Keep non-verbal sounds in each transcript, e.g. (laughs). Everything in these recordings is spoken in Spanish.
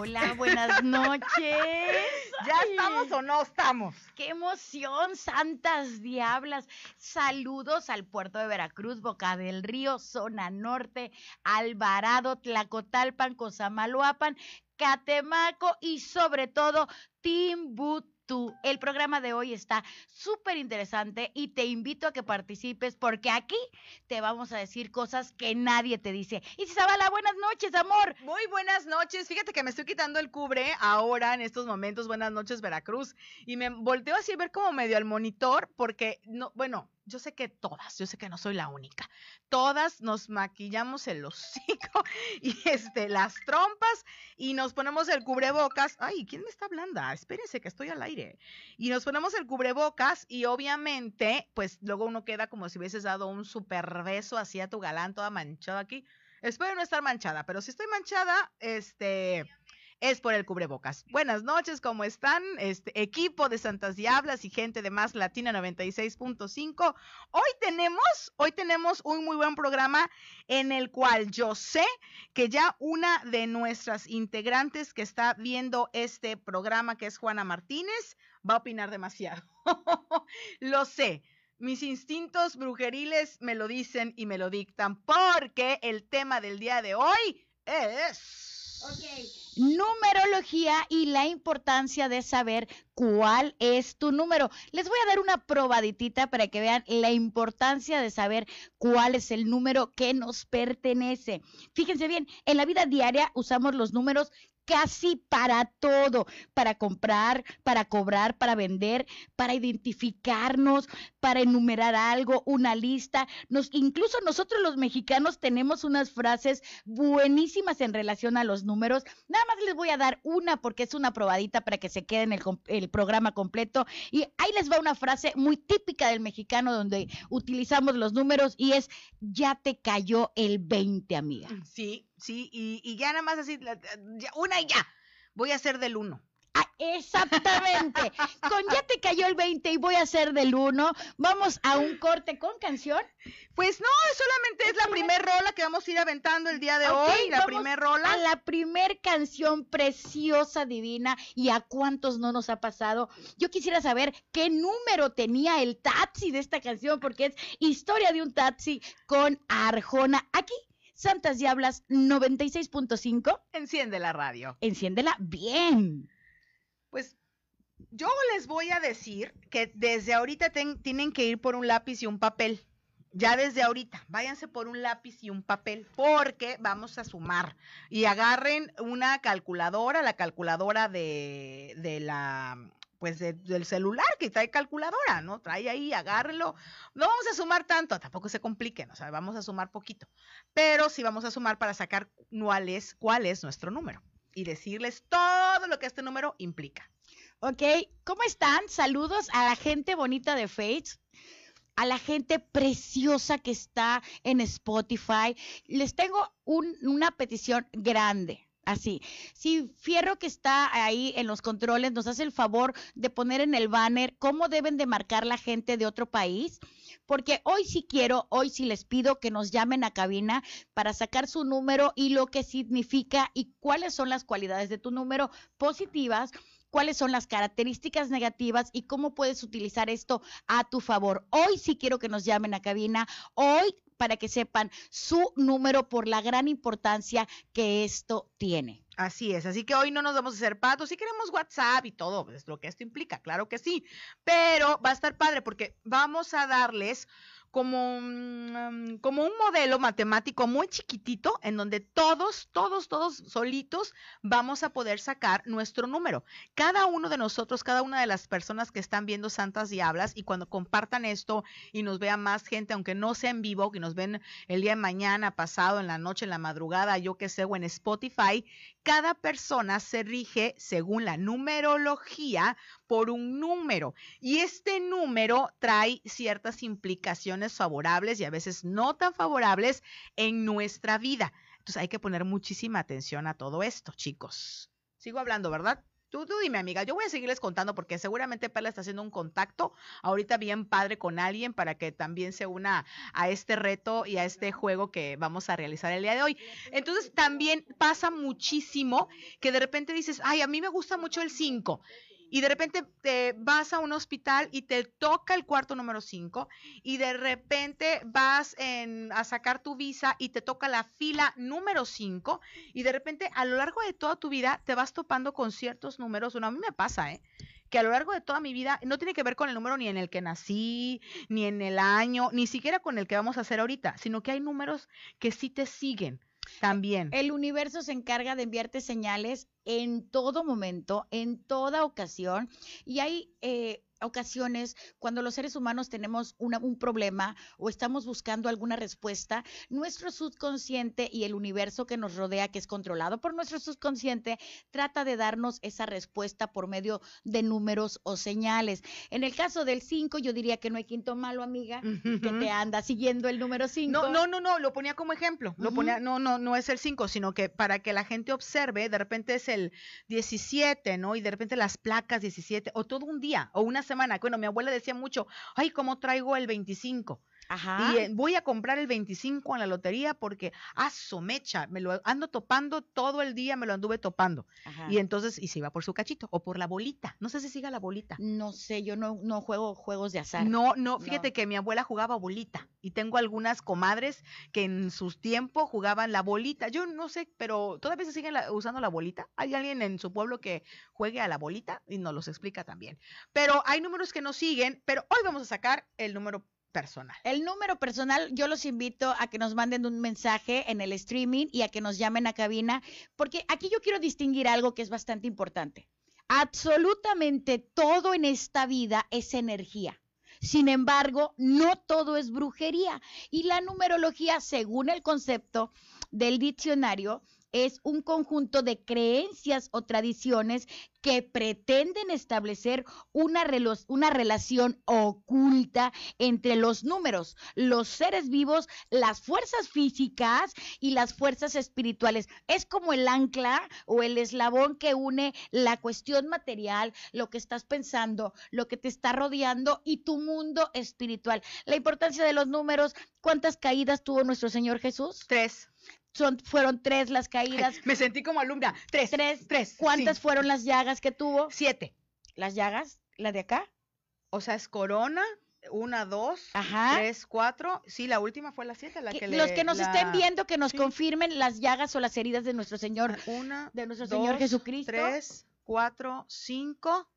Hola, buenas noches. (laughs) ¿Ya estamos o no estamos? ¡Qué emoción, santas diablas! Saludos al puerto de Veracruz, Boca del Río, zona norte, Alvarado, Tlacotalpan, Cosamaloapan, Catemaco y sobre todo Timbuktu el programa de hoy está súper interesante y te invito a que participes porque aquí te vamos a decir cosas que nadie te dice. Y Zabala, buenas noches, amor. Muy buenas noches. Fíjate que me estoy quitando el cubre ahora en estos momentos. Buenas noches, Veracruz. Y me volteo así a ver como medio al monitor porque, no, bueno, yo sé que todas, yo sé que no soy la única, todas nos maquillamos el hocico (laughs) y este, las trompas y nos ponemos el cubrebocas. Ay, ¿quién me está hablando? Ah, espérense que estoy al aire. Y nos ponemos el cubrebocas y obviamente, pues luego uno queda como si hubieses dado un super beso así a tu galán, toda manchada aquí. Espero no estar manchada, pero si estoy manchada, este es por el cubrebocas. Buenas noches, ¿cómo están? Este equipo de Santas Diablas y gente de Más Latina 96.5. Hoy tenemos, hoy tenemos un muy buen programa en el cual yo sé que ya una de nuestras integrantes que está viendo este programa, que es Juana Martínez, va a opinar demasiado. (laughs) Lo sé. Mis instintos brujeriles me lo dicen y me lo dictan porque el tema del día de hoy es Numerología y la importancia de saber cuál es tu número. Les voy a dar una probaditita para que vean la importancia de saber cuál es el número que nos pertenece. Fíjense bien, en la vida diaria usamos los números casi para todo, para comprar, para cobrar, para vender, para identificarnos, para enumerar algo, una lista. Incluso nosotros los mexicanos tenemos unas frases buenísimas en relación a los números. Nada más les voy a dar una porque es una probadita para que se queden el, el programa completo. Y ahí les va una frase muy típica del mexicano donde utilizamos los números y es, ya te cayó el 20, amiga. Sí, sí, y, ya nada más así, una y ya, voy a hacer del 1 exactamente. Con ya te cayó el 20 y voy a hacer del 1. Vamos a un corte con canción. Pues no, solamente es la primer rola que vamos a ir aventando el día de hoy. La primer rola. A la primer canción preciosa, divina. ¿Y a cuántos no nos ha pasado? Yo quisiera saber qué número tenía el taxi de esta canción, porque es historia de un taxi con Arjona. Aquí Santas Diablas 96.5. Enciende la radio. Enciéndela bien. Pues yo les voy a decir que desde ahorita tienen que ir por un lápiz y un papel. Ya desde ahorita, váyanse por un lápiz y un papel, porque vamos a sumar. Y agarren una calculadora, la calculadora de, de la pues del celular que trae calculadora, ¿no? Trae ahí, agárrelo. No vamos a sumar tanto, tampoco se compliquen, o sea, vamos a sumar poquito. Pero sí vamos a sumar para sacar cuál es, cuál es nuestro número y decirles todo lo que este número implica. Ok, ¿cómo están? Saludos a la gente bonita de Fates a la gente preciosa que está en Spotify. Les tengo una petición grande. Así. Si Fierro que está ahí en los controles nos hace el favor de poner en el banner cómo deben de marcar la gente de otro país, porque hoy sí quiero, hoy sí les pido que nos llamen a cabina para sacar su número y lo que significa y cuáles son las cualidades de tu número positivas cuáles son las características negativas y cómo puedes utilizar esto a tu favor. Hoy sí quiero que nos llamen a cabina. Hoy para que sepan su número por la gran importancia que esto tiene. Así es, así que hoy no nos vamos a hacer patos, si queremos WhatsApp y todo, es lo que esto implica, claro que sí, pero va a estar padre porque vamos a darles como, mm, como un modelo matemático muy chiquitito en donde todos, todos, todos solitos vamos a poder sacar nuestro número. Cada uno de nosotros, cada una de las personas que están viendo Santas Diablas y cuando compartan esto y nos vea más gente, aunque no sea en vivo, que nos ven el día de mañana, pasado, en la noche, en la madrugada, yo que sé, o en Spotify, cada persona se rige según la numerología por un número y este número trae ciertas implicaciones favorables y a veces no tan favorables en nuestra vida. Entonces hay que poner muchísima atención a todo esto, chicos. Sigo hablando, ¿verdad? Tú, tú dime, amiga, yo voy a seguirles contando porque seguramente Perla está haciendo un contacto ahorita bien padre con alguien para que también se una a este reto y a este juego que vamos a realizar el día de hoy. Entonces, también pasa muchísimo que de repente dices, ay, a mí me gusta mucho el 5 y de repente te vas a un hospital y te toca el cuarto número 5 y de repente vas en, a sacar tu visa y te toca la fila número 5 y de repente a lo largo de toda tu vida te vas topando con ciertos números. Bueno, a mí me pasa, ¿eh? que a lo largo de toda mi vida no tiene que ver con el número ni en el que nací, ni en el año, ni siquiera con el que vamos a hacer ahorita, sino que hay números que sí te siguen. También. El universo se encarga de enviarte señales en todo momento, en toda ocasión, y hay eh, ocasiones cuando los seres humanos tenemos un problema o estamos buscando alguna respuesta, nuestro subconsciente y el universo que nos rodea, que es controlado por nuestro subconsciente, trata de darnos esa respuesta por medio de números o señales. En el caso del 5, yo diría que no hay quinto malo, amiga, que te anda siguiendo el número 5. No, no, no, no, lo ponía como ejemplo. Lo ponía, no, no, no es el 5, sino que para que la gente observe, de repente es el 17, ¿no? Y de repente las placas 17, o todo un día, o una semana. Bueno, mi abuela decía mucho, ay, ¿cómo traigo el 25? Ajá. Y eh, voy a comprar el 25 en la lotería porque, ah, somecha, me lo ando topando todo el día, me lo anduve topando. Y entonces, y se iba por su cachito o por la bolita. No sé si siga la bolita. No sé, yo no, no juego juegos de azar. No, no, fíjate que mi abuela jugaba bolita y tengo algunas comadres que en sus tiempos jugaban la bolita. Yo no sé, pero todavía se siguen usando la bolita. Hay alguien en su pueblo que juegue a la bolita y nos los explica también. Pero hay números que nos siguen, pero hoy vamos a sacar el número personal. El número personal, yo los invito a que nos manden un mensaje en el streaming y a que nos llamen a cabina, porque aquí yo quiero distinguir algo que es bastante importante. Absolutamente todo en esta vida es energía. Sin embargo, no todo es brujería. Y la numerología, según el concepto del diccionario, es un conjunto de creencias o tradiciones que pretenden establecer una, una, relación oculta entre los números, los seres vivos, las fuerzas físicas y las fuerzas espirituales. Es como el ancla o el eslabón que une la cuestión material, lo que estás pensando, lo que te está rodeando y tu mundo espiritual. La importancia de los números, ¿cuántas caídas tuvo nuestro Señor Jesús? Tres fueron tres las caídas. me sentí como alumna. Tres. Tres. Tres. ¿Cuántas fueron las llagas que tuvo? Siete. ¿Las llagas? ¿La de acá? O sea, es corona, una, dos, tres, cuatro. Sí, la última fue la siete, la que, Los que nos estén viendo, que nos confirmen las llagas o las heridas de nuestro Señor, una, de nuestro Señor Jesucristo. Tres, cuatro, cinco.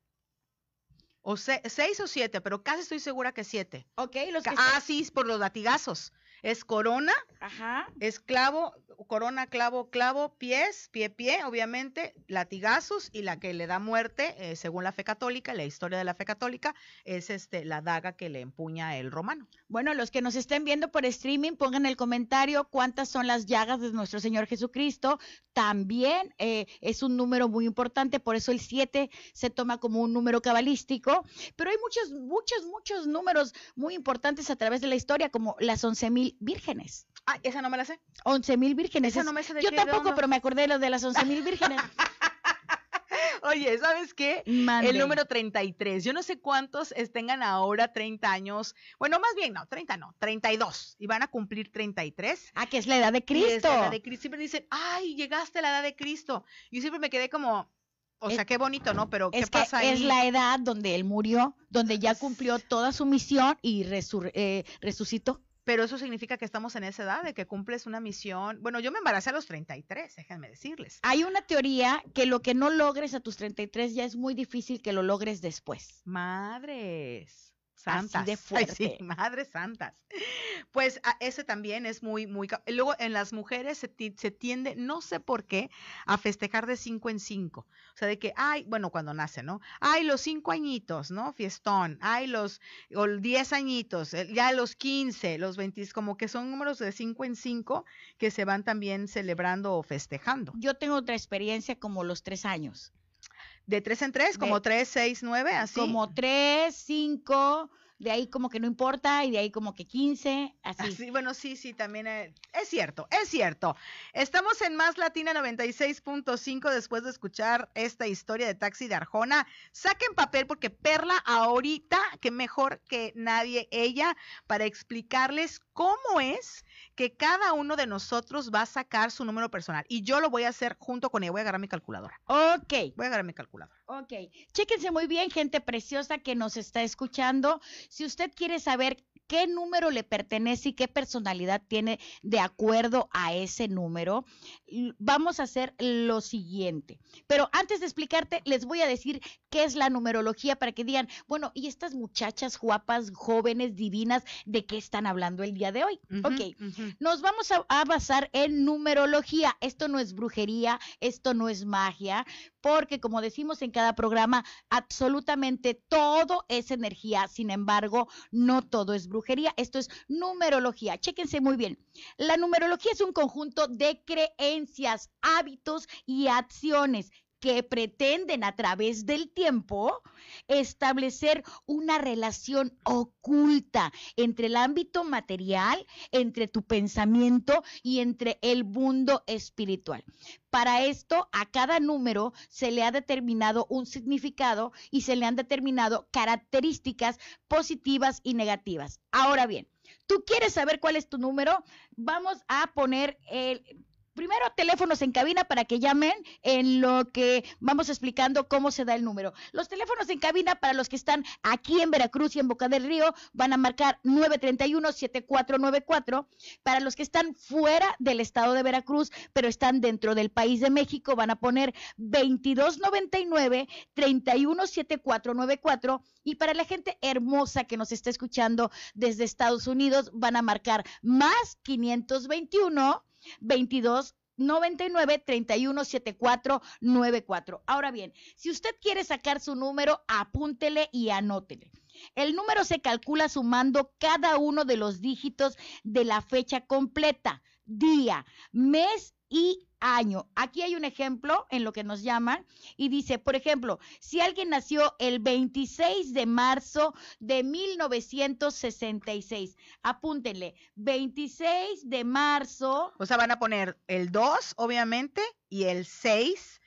O seis o siete, pero casi estoy segura que siete. Ok, los que Ah, sí, por los latigazos es corona, Ajá. es clavo, corona, clavo, clavo, pies, pie, pie, obviamente, latigazos y la que le da muerte, eh, según la fe católica, la historia de la fe católica, es este la daga que le empuña el romano. Bueno, los que nos estén viendo por streaming, pongan en el comentario cuántas son las llagas de nuestro Señor Jesucristo. También eh, es un número muy importante, por eso el 7 se toma como un número cabalístico, pero hay muchos, muchos, muchos números muy importantes a través de la historia, como las once mil vírgenes. Ah, esa no me la sé. Once mil vírgenes. Esa no me sé de Yo tampoco, pero me acordé de lo de las once mil vírgenes. (laughs) Oye, ¿sabes qué? El número 33. Yo no sé cuántos tengan ahora 30 años. Bueno, más bien, no, 30 no, 32. Y van a cumplir 33. Ah, que es la edad de Cristo. es la edad de Cristo. Siempre dicen, ay, llegaste a la edad de Cristo. Yo siempre me quedé como, o sea, qué bonito, ¿no? Pero ¿qué pasa ahí? Es la edad donde él murió, donde ya cumplió toda su misión y eh, resucitó. Pero eso significa que estamos en esa edad de que cumples una misión. Bueno, yo me embaracé a los 33, déjenme decirles. Hay una teoría que lo que no logres a tus 33 ya es muy difícil que lo logres después. Madres santas. (laughs) de fuerte. sí, madres santas. Pues ese también es muy, muy. Luego en las mujeres se, tiende, no sé por qué, a festejar de cinco en cinco. O sea, de que, ay, bueno, cuando nace, ¿no? Ay, los cinco añitos, ¿no? Fiestón. Ay, los o diez añitos, eh, ya los quince, los veinte, como que son números de cinco en cinco que se van también celebrando o festejando. Yo tengo otra experiencia como los tres años. De tres en tres, como tres, seis, nueve, así. Como tres, cinco, de ahí como que no importa y de ahí como que 15, así. Así, bueno, sí, sí, también eh, es cierto, es cierto. Estamos en Más Latina 96.5 después de escuchar esta historia de Taxi de Arjona. Saquen papel porque Perla ahorita, que mejor que nadie ella, para explicarles cómo es que cada uno de nosotros va a sacar su número personal. Y yo lo voy a hacer junto con ella. Voy a agarrar mi calculadora. Ok. Voy a agarrar mi calculadora. Ok, chéquense muy bien, gente preciosa que nos está escuchando. Si usted quiere saber qué número le pertenece y qué personalidad tiene de acuerdo a ese número, vamos a hacer lo siguiente. Pero antes de explicarte, les voy a decir qué es la numerología para que digan, bueno, ¿y estas muchachas guapas, jóvenes, divinas, de qué están hablando el día de hoy? ok, nos vamos a, a basar en numerología. Esto no es brujería, esto no es magia, porque como decimos en cada programa, absolutamente todo es energía, sin embargo, no todo es brujería esto es numerología. Chéquense muy bien. La numerología es un conjunto de creencias, hábitos y acciones que pretenden a través del tiempo establecer una relación oculta entre el ámbito material, entre tu pensamiento y entre el mundo espiritual. Para esto, a cada número se le ha determinado un significado y se le han determinado características positivas y negativas. Ahora bien, tú quieres saber cuál es tu número, vamos a poner el primero teléfonos en cabina para que llamen en lo que vamos explicando cómo se da el número. Los teléfonos en cabina para los que están aquí en Veracruz y en Boca del Río van a marcar 931-7494. Para los que están fuera del estado de Veracruz, pero están dentro del país de México, van a poner 2299-317494. Y para la gente hermosa que nos está escuchando desde Estados Unidos, van a marcar más 521 22 99 31 74 94. Ahora bien, si usted quiere sacar su número, apúntele y anótele. El número se calcula sumando cada uno de los dígitos de la fecha completa, día, mes y año. Aquí hay un ejemplo en lo que nos llaman y dice, por ejemplo, si alguien nació el 26 de marzo de 1966, apúntenle, 26 de marzo. O sea, van a poner el 2, obviamente, y el 6,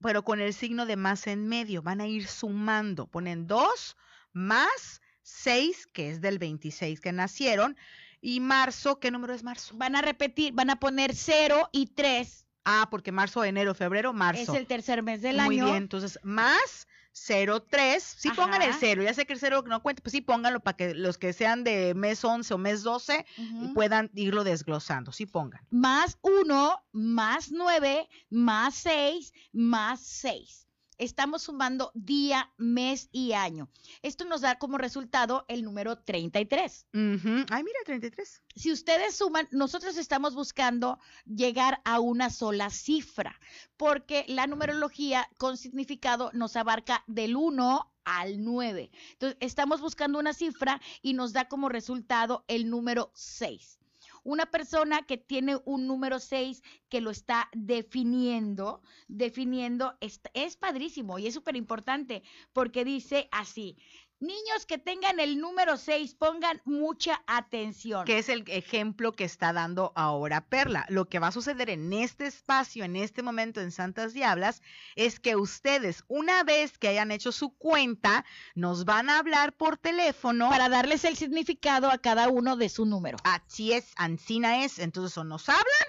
pero con el signo de más en medio. Van a ir sumando. Ponen 2 más 6, que es del 26 que nacieron. Y marzo, ¿qué número es marzo? Van a repetir, van a poner 0 y 3 Ah, porque marzo, enero, febrero, marzo. Es el tercer mes del año. Muy bien, entonces más 03, sí pongan el cero, ya sé que el cero no cuenta, pues sí pónganlo para que los que sean de mes 11 o mes 12 puedan irlo desglosando, sí pongan. Más 1, más 9, más 6, más 6 estamos sumando día, mes y año. Esto nos da como resultado el número 33. Ay, mira, 33. Si ustedes suman, nosotros estamos buscando llegar a una sola cifra, porque la numerología con significado nos abarca del 1 al 9. Entonces, estamos buscando una cifra y nos da como resultado el número 6 una persona que tiene un número 6 que lo está definiendo, definiendo, es, es padrísimo y es súper importante porque dice así, Niños que tengan el número 6, pongan mucha atención. Que es el ejemplo que está dando ahora Perla. Lo que va a suceder en este espacio, en este momento en Santas Diablas, es que ustedes, una vez que hayan hecho su cuenta, nos van a hablar por teléfono. Para darles el significado a cada uno de su número. Así es, Ancina es. Entonces, o nos hablan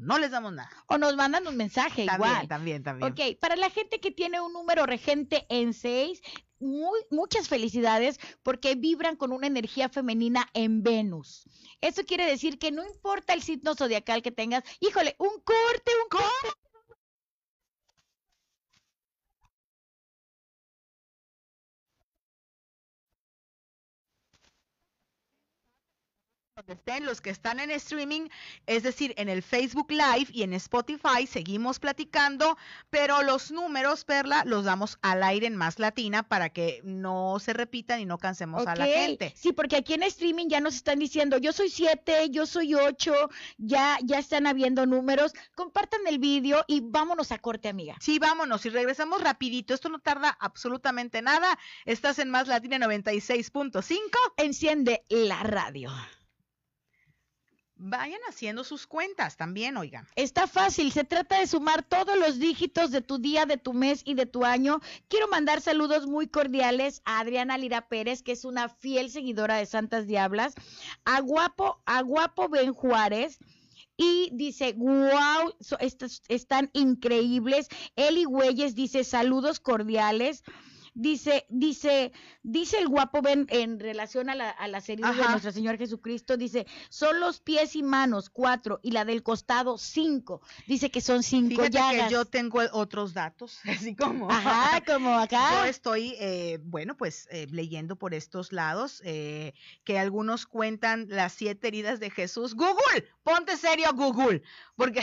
no les damos nada. O nos mandan un mensaje igual. También, también. Ok, para la gente que tiene un número regente en 6, muy, muchas felicidades porque vibran con una energía femenina en Venus. Eso quiere decir que no importa el signo zodiacal que tengas, híjole, un corte, un corte. Donde estén los que están en streaming, es decir, en el Facebook Live y en Spotify, seguimos platicando, pero los números, Perla, los damos al aire en Más Latina para que no se repitan y no cansemos a la gente. Sí, porque aquí en streaming ya nos están diciendo, yo soy siete, yo soy ocho, ya, ya están habiendo números. Compartan el vídeo y vámonos a corte, amiga. Sí, vámonos y regresamos rapidito. Esto no tarda absolutamente nada. Estás en Más Latina 96.5. Enciende la radio. Vayan haciendo sus cuentas también, oigan. Está fácil, se trata de sumar todos los dígitos de tu día, de tu mes y de tu año. Quiero mandar saludos muy cordiales a Adriana Lira Pérez, que es una fiel seguidora de Santas Diablas, a Guapo, a Guapo Ben Juárez. Y dice, wow, estos están increíbles. Eli Güeyes dice, saludos cordiales. Dice, dice, dice el guapo Ben en relación a, la, a las heridas de nuestro Señor Jesucristo, dice, son los pies y manos, cuatro, y la del costado, cinco. Dice que son cinco Fíjate llagas. que yo tengo otros datos, (laughs) así como. Ajá, como (laughs) Yo acá. estoy, eh, bueno, pues eh, leyendo por estos lados eh, que algunos cuentan las siete heridas de Jesús. Google, ponte serio Google, porque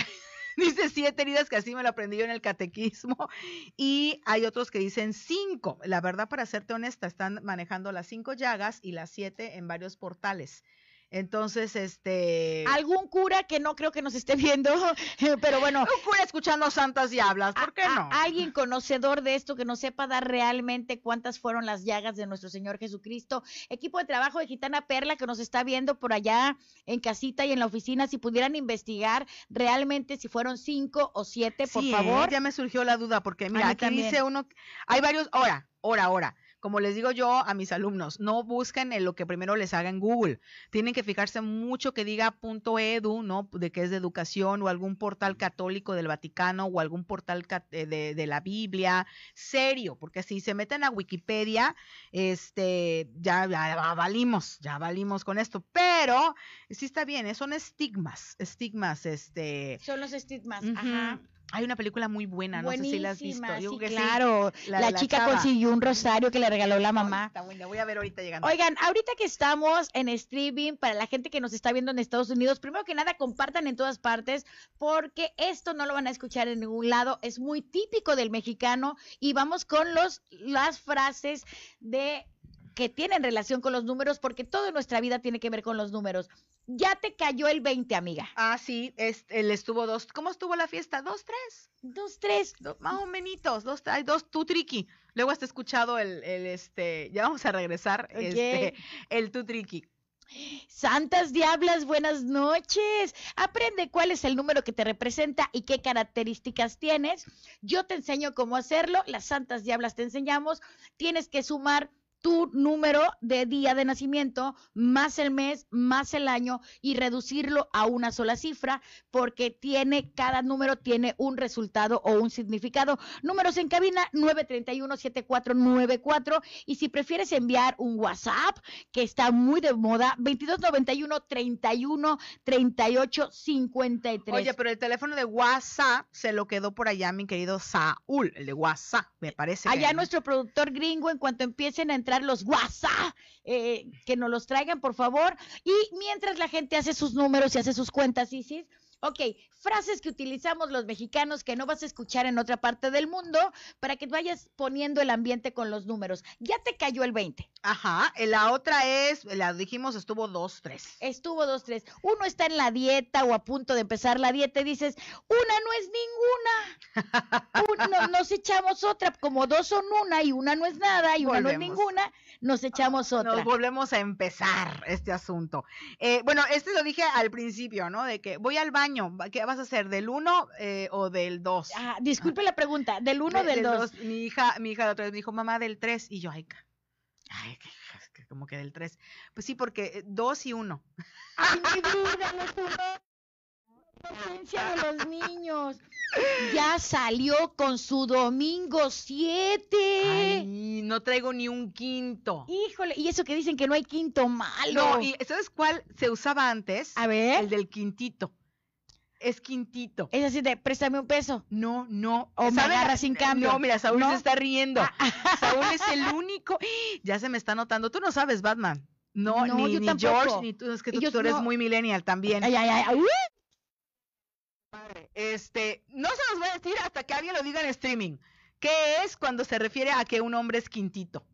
(laughs) dice siete heridas que así me lo aprendí yo en el catequismo (laughs) y hay otros que dicen cinco. La verdad, para serte honesta, están manejando las cinco llagas y las siete en varios portales. Entonces, este... Algún cura que no creo que nos esté viendo, (laughs) pero bueno, Un cura escuchando santas diablas, ¿por qué no? a- alguien conocedor de esto que nos sepa dar realmente cuántas fueron las llagas de nuestro Señor Jesucristo. Equipo de trabajo de Gitana Perla que nos está viendo por allá en casita y en la oficina, si pudieran investigar realmente si fueron cinco o siete, por Sí, favor. ya me surgió la duda porque mira, aquí también. dice uno, hay varios, ahora, ahora, ahora. Como les digo yo a mis alumnos, no busquen en lo que primero les haga en Google. Tienen que fijarse mucho que diga punto .edu, ¿no? De que es de educación o algún portal católico del Vaticano o algún portal eh, de, de la Biblia. Serio, porque si se meten a Wikipedia, este, ya, ya valimos, ya valimos con esto. Pero sí está bien, eh, son estigmas, estigmas, este, Son los estigmas, ajá. Hay una película muy buena, no sé si la has visto. Yo sí, sí. claro. La La, de la chica chava. consiguió un rosario que le regaló la mamá. Está buena, voy a ver ahorita llegando. Oigan, ahorita que estamos en streaming, para la gente que nos está viendo en Estados Unidos, primero que nada compartan en todas partes, porque esto no lo van a escuchar en ningún lado, es muy típico del mexicano y vamos con los las frases de que tienen relación con los números, porque toda nuestra vida tiene que ver con los números. Ya te cayó el 20, amiga. Ah, sí, es- él estuvo dos. ¿Cómo estuvo la fiesta? ¿Dos, tres? Dos, tres. Más o menos, dos, hay dos, tú triqui. Luego has escuchado el, el, este, ya vamos a regresar, este, el tu triqui. Santas Diablas, buenas noches. Aprende cuál es el número que te representa y qué características tienes. Yo te enseño cómo hacerlo. Las Santas Diablas te enseñamos. Tienes que sumar tu número de día de nacimiento más el mes más el año y reducirlo a una sola cifra porque tiene cada número tiene un resultado o un significado. Números en cabina 931-7494 y si prefieres enviar un WhatsApp que está muy de moda 2291 31 38 53. Oye, pero el teléfono de WhatsApp se lo quedó por allá mi querido Saúl, el de WhatsApp, me parece. Allá nuestro productor gringo, en cuanto empiecen a entrar los WhatsApp, eh, que nos los traigan, por favor. Y mientras la gente hace sus números y hace sus cuentas, Isis, ok, frases que utilizamos los mexicanos que no vas a escuchar en otra parte del mundo para que vayas poniendo el ambiente con los números. Ya te cayó el 20. Ajá, eh, la otra es, la dijimos, estuvo dos, tres. Estuvo dos, tres. Uno está en la dieta o a punto de empezar la dieta y dices, una no es ninguna. (laughs) Un- no- nos echamos otra, como dos son una y una no es nada y una no es ninguna, nos echamos otra. Nos volvemos a empezar este asunto. Eh, bueno, este lo dije al principio, ¿no? De que voy al baño, ¿qué vas a hacer? ¿Del 1 o del 2? Ah, disculpe la pregunta, del uno o del dos. Mi hija, mi hija la otra vez me dijo, mamá, del 3. Y yo, ay, ay, como que del 3. Pues sí, porque 2 y 1. Ay, mi vida, los unos. De los niños. Ya salió con su domingo 7. Ay, no traigo ni un quinto. Híjole, y eso que dicen que no hay quinto malo. No, y ¿sabes cuál se usaba antes? A ver, El del quintito. Es quintito. es así de, préstame un peso. No, no. O me agarra sin cambio. No, mira, Saúl ¿No? se está riendo. Ah, Saúl es el único. Ya se me está notando. Tú no sabes, Batman. No, No, ni, yo ni tampoco. George, ni tú, es que tú, eres no. muy millennial también. Ay, ay, ay, Este, no se los voy a decir hasta que alguien lo diga en streaming. ¿Qué es cuando se refiere a que un hombre es quintito?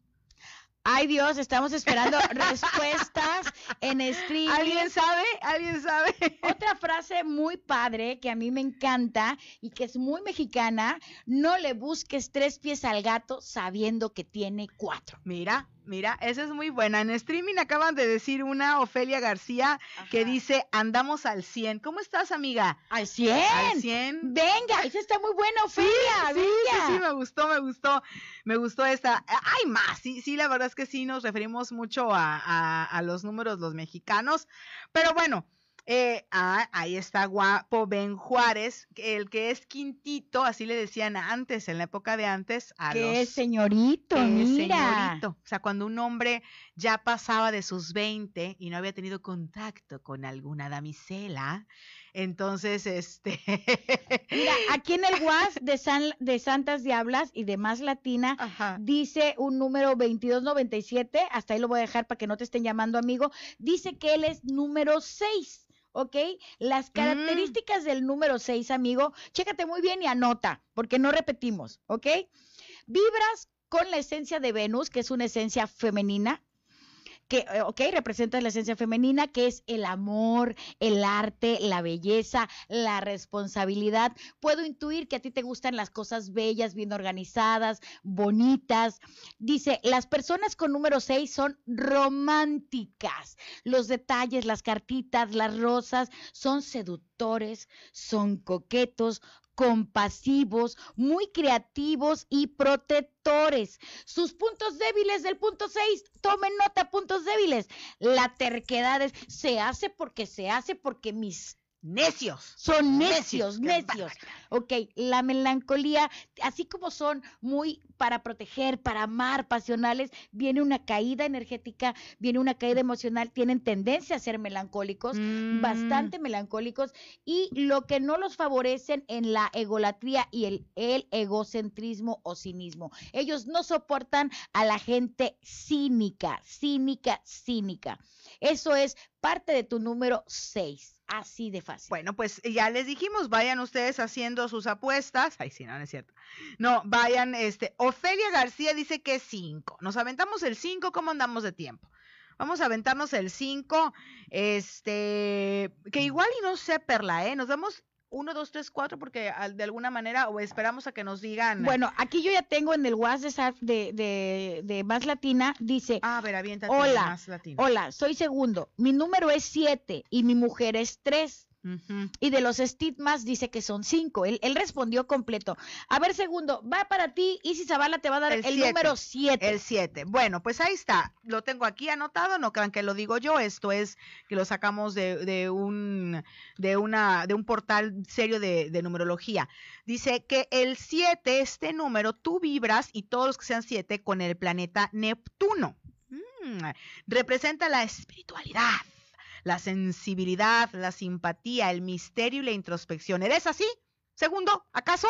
Ay, Dios, estamos esperando (laughs) respuestas en streaming. ¿Alguien sabe? ¿Alguien sabe? Otra frase muy padre que a mí me encanta y que es muy mexicana, no le busques tres pies al gato sabiendo que tiene cuatro. Mira, mira, esa es muy buena. En streaming acaban de decir una Ofelia García que dice, andamos al 100. ¿Cómo estás, amiga? ¡Al 100! Al 100. Venga, esa está muy buena, Ofelia, Sí, sí, sí, me gustó, me gustó, me gustó esta. Hay más, sí, sí, la verdad es que sí nos referimos mucho a, a- a los números los mexicanos, pero bueno, eh, ah, ahí está guapo Ben Juárez, que el que es quintito, así le decían antes, en la época de antes, a ¡Qué los señorito, eh, mira! señorito. O sea, cuando un hombre ya pasaba de sus 20 y no había tenido contacto con alguna damisela, entonces, este... (laughs) Mira, aquí en el WhatsApp de, San- de Santas Diablas y de Más Latina Ajá. dice un número 2297, hasta ahí lo voy a dejar para que no te estén llamando amigo, dice que él es número 6, ¿ok? Las Mm. características del número 6, amigo, chécate muy bien y anota, porque no repetimos, ¿ok? Vibras con la esencia de Venus, que es una esencia femenina, que, eh, ok, representa la esencia femenina, que es el amor, el arte, la belleza, la responsabilidad. Puedo intuir que a ti te gustan las cosas bellas, bien organizadas, bonitas. Dice, las personas con número 6 son románticas. Los detalles, las cartitas, las rosas, son seductores, son coquetos, compasivos, muy creativos y protectores. Sus puntos débiles del punto 6, tomen nota, puntos débiles. La terquedad es, se hace porque se hace porque mis Necios. son Necios, necios. Ok, la melancolía, así como son muy para proteger, para amar, pasionales, viene una caída energética, viene una caída emocional, tienen tendencia a ser melancólicos, Mm. bastante melancólicos, y lo que no los favorecen en la egolatría y el, el egocentrismo o cinismo. Ellos no soportan a la gente cínica, cínica, cínica. Eso es parte de tu número 6. Así de fácil. Bueno, pues ya les dijimos, vayan ustedes haciendo sus apuestas. Ay, sí, no, no es cierto. No, vayan, este, Ofelia García dice que 5. Nos aventamos el 5, ¿cómo andamos de tiempo? Vamos a aventarnos el 5, este, que igual y no sé, Perla, ¿eh? Nos vemos 1, 2, 3, 4, porque de alguna manera, o esperamos a que nos digan. Bueno, aquí yo ya tengo en el WhatsApp de, de, de Más Latina, dice, a ver, aviéntate Hola, más hola, soy segundo, mi número es 7 y mi mujer es 3. Y de los estigmas dice que son 5. Él, él respondió completo. A ver, segundo, va para ti. Isis Zavala te va a dar El el, siete. número 7. El 7. Bueno, pues ahí está. Lo tengo aquí anotado. No crean que lo digo yo. Esto es que lo sacamos de, de un de una de un portal serio de, de numerología. Dice que el 7, este número, tú vibras y todos los que sean 7 con el planeta Neptuno. Mm, representa la espiritualidad, la sensibilidad, la simpatía, el misterio y la introspección. ¿Eres así? Segundo, ¿acaso?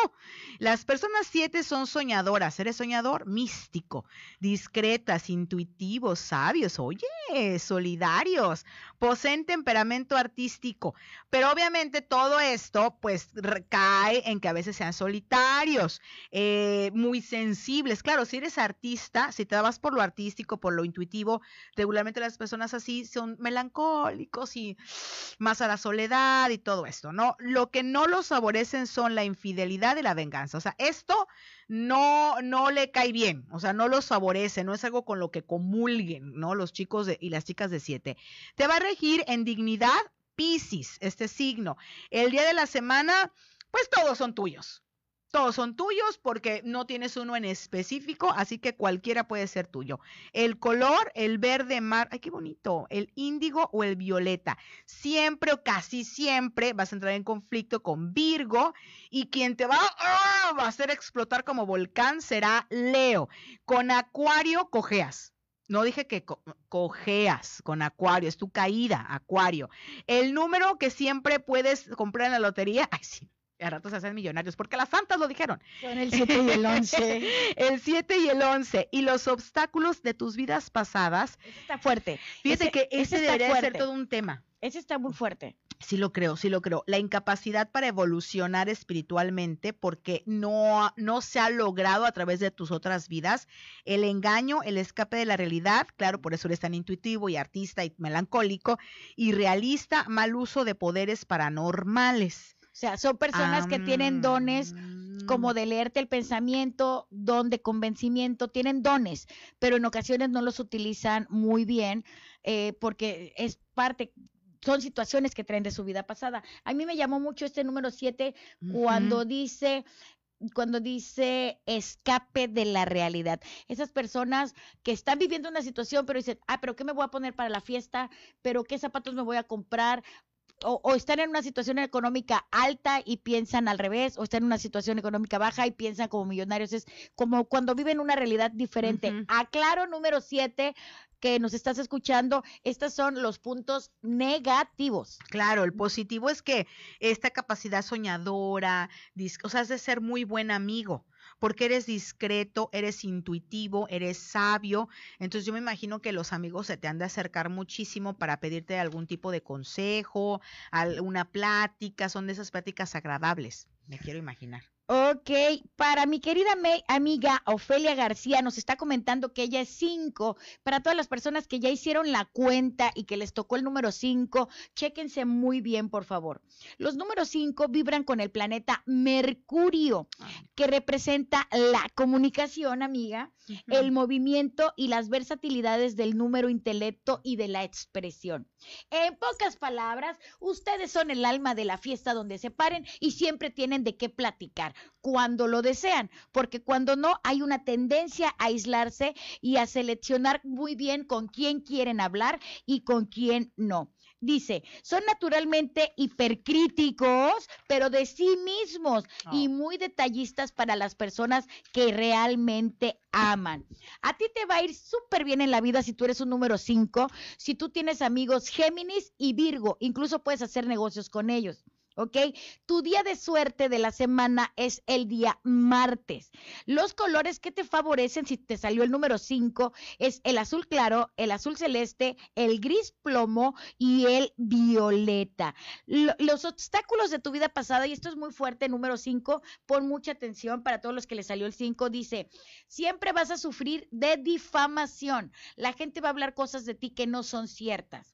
Las personas siete son soñadoras. ¿Eres soñador? Místico. Discretas, intuitivos, sabios, oye, solidarios. Poseen temperamento artístico. Pero obviamente todo esto, pues, recae en que a veces sean solitarios, eh, muy sensibles. Claro, si eres artista, si te vas por lo artístico, por lo intuitivo, regularmente las personas así son melancólicos y más a la soledad y todo esto, ¿no? Lo que no los favorecen son la infidelidad y la venganza. O sea, esto no, no le cae bien, o sea, no los favorece, no es algo con lo que comulguen, ¿no? Los chicos de- y las chicas de siete. Te va a regir en dignidad, Piscis, este signo. El día de la semana, pues todos son tuyos. Todos son tuyos porque no tienes uno en específico, así que cualquiera puede ser tuyo. El color, el verde mar, ay, qué bonito, el índigo o el violeta. Siempre o casi siempre vas a entrar en conflicto con Virgo y quien te va, ¡ah! a hacer explotar como volcán será Leo. Con Acuario cojeas. No dije que co- cojeas con Acuario, es tu caída, Acuario. El número que siempre puedes comprar en la lotería, ay sí, a rato se hacen millonarios, porque las santas lo dijeron. Son el 7 y el 11. (laughs) el 7 y el 11. Y los obstáculos de tus vidas pasadas. Ese está fuerte. Fíjate Ese- que ese debería de ser fuerte. todo un tema. Ese está muy fuerte. Sí lo creo, sí lo creo. La incapacidad para evolucionar espiritualmente porque no, no se ha logrado a través de tus otras vidas. El engaño, el escape de la realidad, claro, por eso eres tan intuitivo y artista y melancólico, y realista, mal uso de poderes paranormales. O sea, son personas que tienen dones Mm. como de leerte el pensamiento, don de convencimiento, tienen dones, pero en ocasiones no los utilizan muy bien eh, porque es parte, son situaciones que traen de su vida pasada. A mí me llamó mucho este número 7 cuando dice cuando dice escape de la realidad. Esas personas que están viviendo una situación, pero dicen, ah, pero ¿qué me voy a poner para la fiesta? ¿Pero qué zapatos me voy a comprar? O, o están en una situación económica alta y piensan al revés, o están en una situación económica baja y piensan como millonarios. Es como cuando viven una realidad diferente. Aclaro, número siete, que nos estás escuchando, estos son los puntos negativos. Claro, el positivo es que esta capacidad soñadora, dis- o sea, has de ser muy buen amigo, porque eres discreto, eres intuitivo, eres sabio. Entonces yo me imagino que los amigos se te han de acercar muchísimo para pedirte algún tipo de consejo, alguna plática, son de esas pláticas agradables, me quiero imaginar. Ok, para mi querida me- amiga Ofelia García nos está comentando que ella es 5. Para todas las personas que ya hicieron la cuenta y que les tocó el número 5, chéquense muy bien, por favor. Los números 5 vibran con el planeta Mercurio, que representa la comunicación, amiga, el movimiento y las versatilidades del número intelecto y de la expresión. En pocas palabras, ustedes son el alma de la fiesta donde se paren y siempre tienen de qué platicar cuando lo desean, porque cuando no hay una tendencia a aislarse y a seleccionar muy bien con quién quieren hablar y con quién no. Dice, son naturalmente hipercríticos, pero de sí mismos y Oh. muy detallistas para las personas que realmente aman. A ti te va a ir súper bien en la vida si tú eres un número 5, si tú tienes amigos Géminis y Virgo, incluso puedes hacer negocios con ellos. ¿Ok? Tu día de suerte de la semana es el día martes. Los colores que te favorecen si te salió el número 5 es el azul claro, el azul celeste, el gris plomo y el violeta. Lo- los obstáculos de tu vida pasada, y esto es muy fuerte, número 5, pon mucha atención para todos los que les salió el 5, dice, siempre vas a sufrir de difamación. La gente va a hablar cosas de ti que no son ciertas.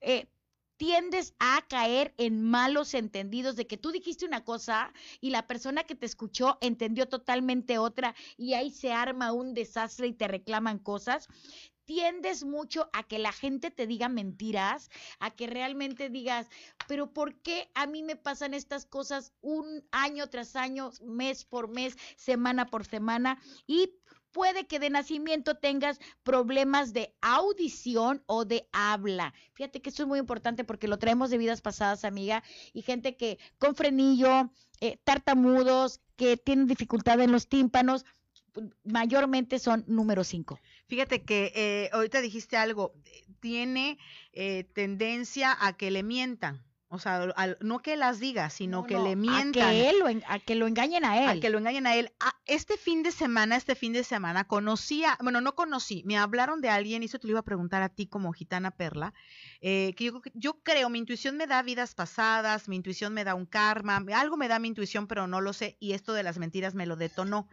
Eh, tiendes a caer en malos entendidos de que tú dijiste una cosa y la persona que te escuchó entendió totalmente otra y ahí se arma un desastre y te reclaman cosas. Tiendes mucho a que la gente te diga mentiras, a que realmente digas, pero ¿por qué a mí me pasan estas cosas un año tras año, mes por mes, semana por semana? Y puede que de nacimiento tengas problemas de audición o de habla. Fíjate que eso es muy importante porque lo traemos de vidas pasadas, amiga, y gente que con frenillo, eh, tartamudos, que tienen dificultad en los tímpanos, mayormente son número 5. Fíjate que eh, ahorita dijiste algo, eh, tiene eh, tendencia a que le mientan. O sea, al- no que las diga, sino que le A mientan. que, él lo a que lo engañen a él. a que lo engañen a él. Ah, este fin de semana, este fin de semana, conocía, bueno, no conocí, me hablaron de alguien, y eso te lo iba a preguntar a ti como gitana perla, eh, que yo, yo creo, mi intuición me da vidas pasadas, mi intuición me da un karma, algo me da mi intuición, pero no lo sé, y esto de las mentiras me lo detonó.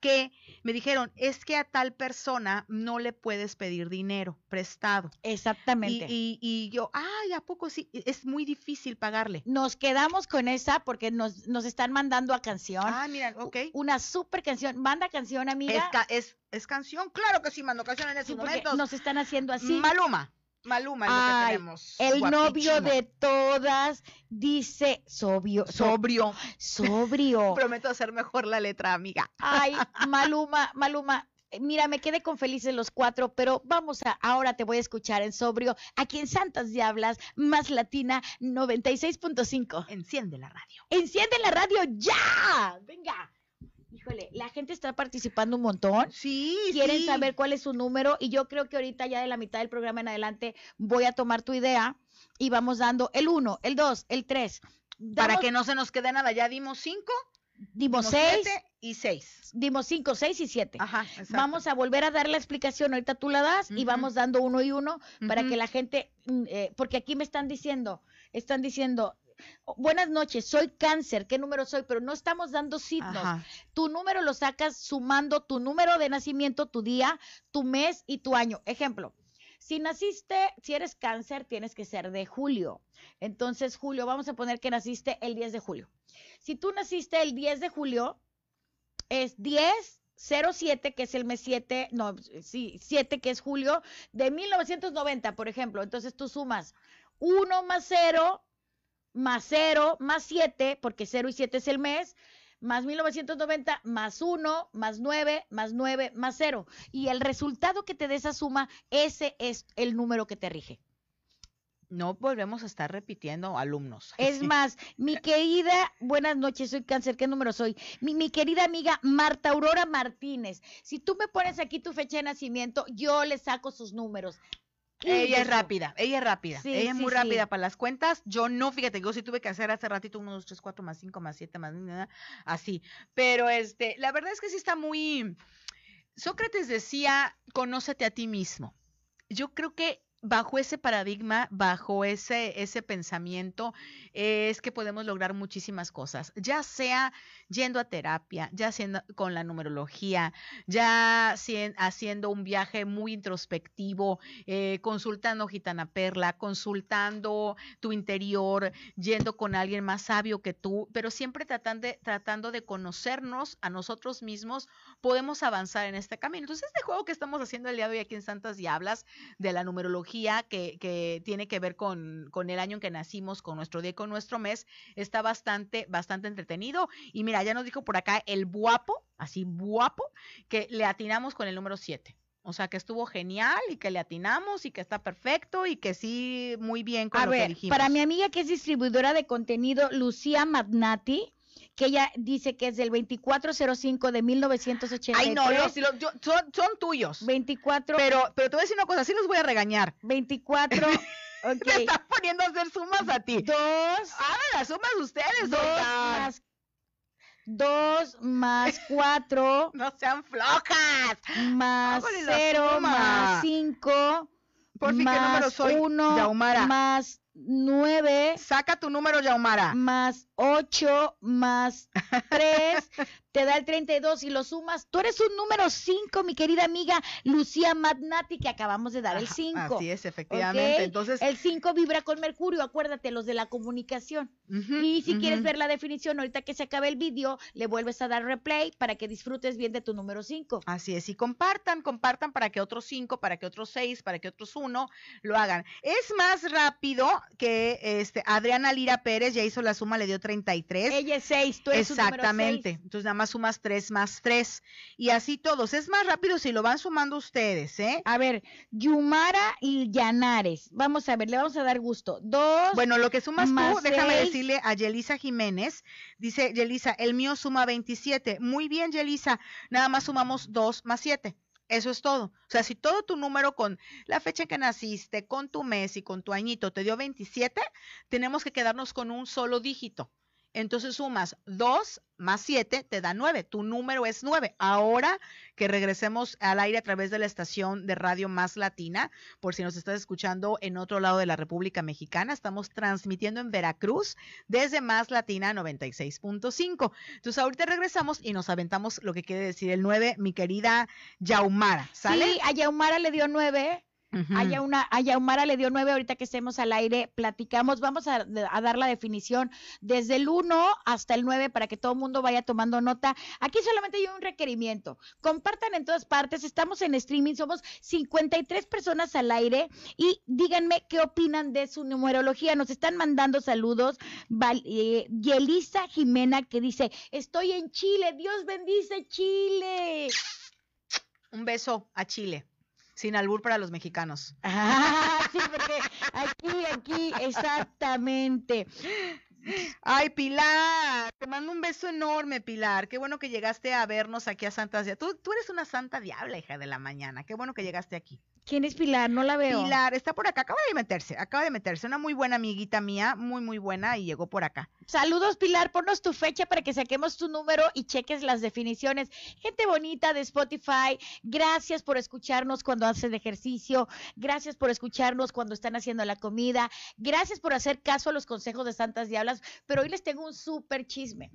Que me dijeron, es que a tal persona no le puedes pedir dinero prestado. Exactamente. y, y yo, ay, ¿a poco sí? Es muy difícil pagarle. Nos quedamos con esa porque nos, nos están mandando a canción. Ah, mira, ok. Una super canción. Manda canción, amiga. Es, ca- es, es canción, claro que sí, mando canción en Sí, estos porque momentos. nos están haciendo así. Maluma, Maluma es lo que Ay, tenemos. El novio de todas dice sobrio, so- sobrio. sobrio. (laughs) Prometo hacer mejor la letra, amiga. Ay, (laughs) Maluma, Maluma. Mira, me quedé con felices los cuatro, pero vamos a, ahora te voy a escuchar en sobrio, aquí en Santas Diablas, más latina 96.5. Enciende la radio. Enciende la radio ya. Venga. Híjole, la gente está participando un montón. Sí, quieren sí. saber cuál es su número y yo creo que ahorita ya de la mitad del programa en adelante voy a tomar tu idea y vamos dando el 1, el 2, el 3. Para que no se nos quede nada, ya dimos cinco, dimos dimos seis, siete y seis. dimos cinco, seis y siete. Ajá, exacto. Vamos a volver a dar la explicación, ahorita tú la das y vamos dando uno y uno para que la gente, mm, eh, porque aquí me están diciendo, están diciendo, "Oh, buenas noches, soy cáncer, ¿qué número soy? Pero no estamos dando signos. Ajá. Tu número lo sacas sumando tu número de nacimiento, tu día, tu mes y tu año. Ejemplo, si naciste, si eres cáncer, tienes que ser de julio. Entonces, julio, vamos a poner que naciste el 10 de julio. Si tú naciste el 10 de julio, es 10 07, que es el mes 7, no, sí, 7, que es julio, de 1990, por ejemplo. Entonces tú sumas 1 más 0, más 0, más 7, porque 0 y 7 es el mes, más 1990, más 1, más 9, más 9, más 0. Y el resultado que te dé esa suma, ese es el número que te rige. No volvemos a estar repitiendo alumnos. (laughs) Es más, mi querida, buenas noches, soy cáncer, ¿qué número soy? Mi, mi querida amiga Marta Aurora Martínez, si tú me pones aquí tu fecha de nacimiento, yo le saco sus números. Ella es rápida, ella es rápida. Sí, ella es sí, muy sí. rápida para las cuentas. Yo no, fíjate, yo sí tuve que hacer hace ratito 1, 2, 3, 4, más 5, más 7, más nada, así. Pero este, la verdad es que sí está muy. Sócrates decía, conócete a ti mismo. Yo creo que bajo ese paradigma, bajo ese, ese pensamiento, es que podemos lograr muchísimas cosas, ya sea yendo a terapia, ya siendo con la numerología, ya haciendo un viaje muy introspectivo, eh, consultando Gitana Perla, consultando tu interior, yendo con alguien más sabio que tú, pero siempre tratando de, tratando de conocernos a nosotros mismos, podemos avanzar en este camino. Entonces, este juego que estamos haciendo el día de hoy aquí en Santas Diablas, de la numerología, que, que tiene que ver con, con el año en que nacimos, con nuestro día y con nuestro mes, está bastante, bastante entretenido. Y mira, ya nos dijo por acá el guapo, así guapo, que le atinamos con el número 7. O sea, que estuvo genial y que le atinamos y que está perfecto y que sí, muy bien con A lo que dijimos. para mi amiga que es distribuidora de contenido, Lucía Magnati, que ella dice que es del 2405 de 1983. Ay, no, yo- son, son tuyos. 24, Pero, pero te voy a decir una cosa, sí los voy a regañar. 24, Me (laughs) ok, están poniendo a hacer sumas a ti. 2, Hagan las sumas ustedes, 2 oigan. más, 2 más (laughs) 4 No sean flojas. más Hágale la 0 suma. más 5 Por fin, ¿qué número más soy? 1 Yaumara. más 9 Saca tu número, Yaumara. más 8 más 3 (laughs) te da el 32 y lo sumas. Tú eres un número 5, mi querida amiga Lucía Magnati, que acabamos de dar el Ajá, 5. Así es, efectivamente. Entonces, El 5 vibra con Mercurio, acuérdate, los de la comunicación. Y si quieres ver la definición, ahorita que se acabe el vídeo, le vuelves a dar replay para que disfrutes bien de tu número 5. Así es, y compartan, compartan para que otros cinco, para que otros seis, para que otros uno lo hagan. Es más rápido que este Adriana Lira Pérez ya hizo la suma, le dio 33. Ella es 6, tú eres un número Exactamente. seis. Entonces nada más sumas 3 más 3. Y así todos. Es más rápido si lo van sumando ustedes, ¿eh? A ver, Yumara y Yanares. Vamos a ver, le vamos a dar gusto. Dos. Bueno, lo que sumas tú, Más déjame seis. decirle a Yelisa Jiménez. Dice Yelisa, el mío suma 27. Muy bien, Yelisa. Nada más sumamos 2 más 7. Eso es todo. O sea, si todo tu número con la fecha en que naciste, con tu mes y con tu añito te dio 27, tenemos que quedarnos con un solo dígito. Entonces sumas 2 más 7 te da 9. Tu número es 9. Ahora que regresemos al aire a través de la estación de radio Más Latina, por si nos estás escuchando en otro lado de la República Mexicana, estamos transmitiendo en Veracruz desde Más Latina 96.5. Entonces ahorita regresamos y nos aventamos lo que quiere decir el 9, mi querida Yaumara. ¿Sale? Sí, a Yaumara le dio a Yaumara le dio nueve. Ahorita que estemos al aire, platicamos. Vamos a, a dar la definición desde el 1 hasta el 9 para que todo el mundo vaya tomando nota. Aquí solamente hay un requerimiento. Compartan en todas partes. Estamos en streaming. Somos 53 personas al aire. Y díganme qué opinan de su numerología. Nos están mandando saludos. Val- eh, Yelisa Jimena que dice: Estoy en Chile. Dios bendice Chile. Un beso a Chile. Sin albur para los mexicanos. Ah, sí, porque aquí, aquí, exactamente. Ay, Pilar, te mando un beso enorme, Pilar. Qué bueno que llegaste a vernos aquí a Santa Dia- Tú, tú eres una santa diabla, hija de la mañana. Qué bueno que llegaste aquí. ¿Quién es Pilar? No la veo. Pilar está por acá, acaba de meterse, acaba de meterse. Una muy buena amiguita mía, muy, muy buena, y llegó por acá. Saludos, Pilar. Ponnos tu fecha para que saquemos tu número y cheques las definiciones. Gente bonita de Spotify, gracias por escucharnos cuando hacen ejercicio. Gracias por escucharnos cuando están haciendo la comida. Gracias por hacer caso a los consejos de Santas Diablas. Pero hoy les tengo un súper chisme.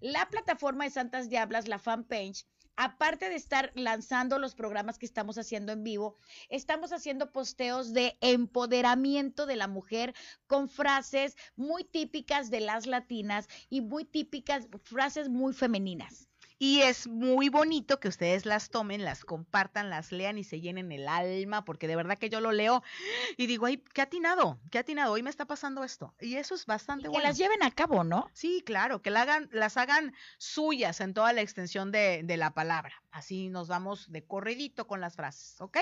La plataforma de Santas Diablas, la fanpage, aparte de estar lanzando los programas que estamos haciendo en vivo, estamos haciendo posteos de empoderamiento de la mujer con frases muy típicas de las latinas y muy típicas, frases muy femeninas. Y es muy bonito que ustedes las tomen, las compartan, las lean y se llenen el alma, porque de verdad que yo lo leo y digo, ay, qué atinado, qué atinado, hoy me está pasando esto. Y eso es bastante y bueno. Que las lleven a cabo, ¿no? Sí, claro, que la hagan, las hagan suyas en toda la extensión de, de la palabra. Así nos vamos de corridito con las frases, ¿ok?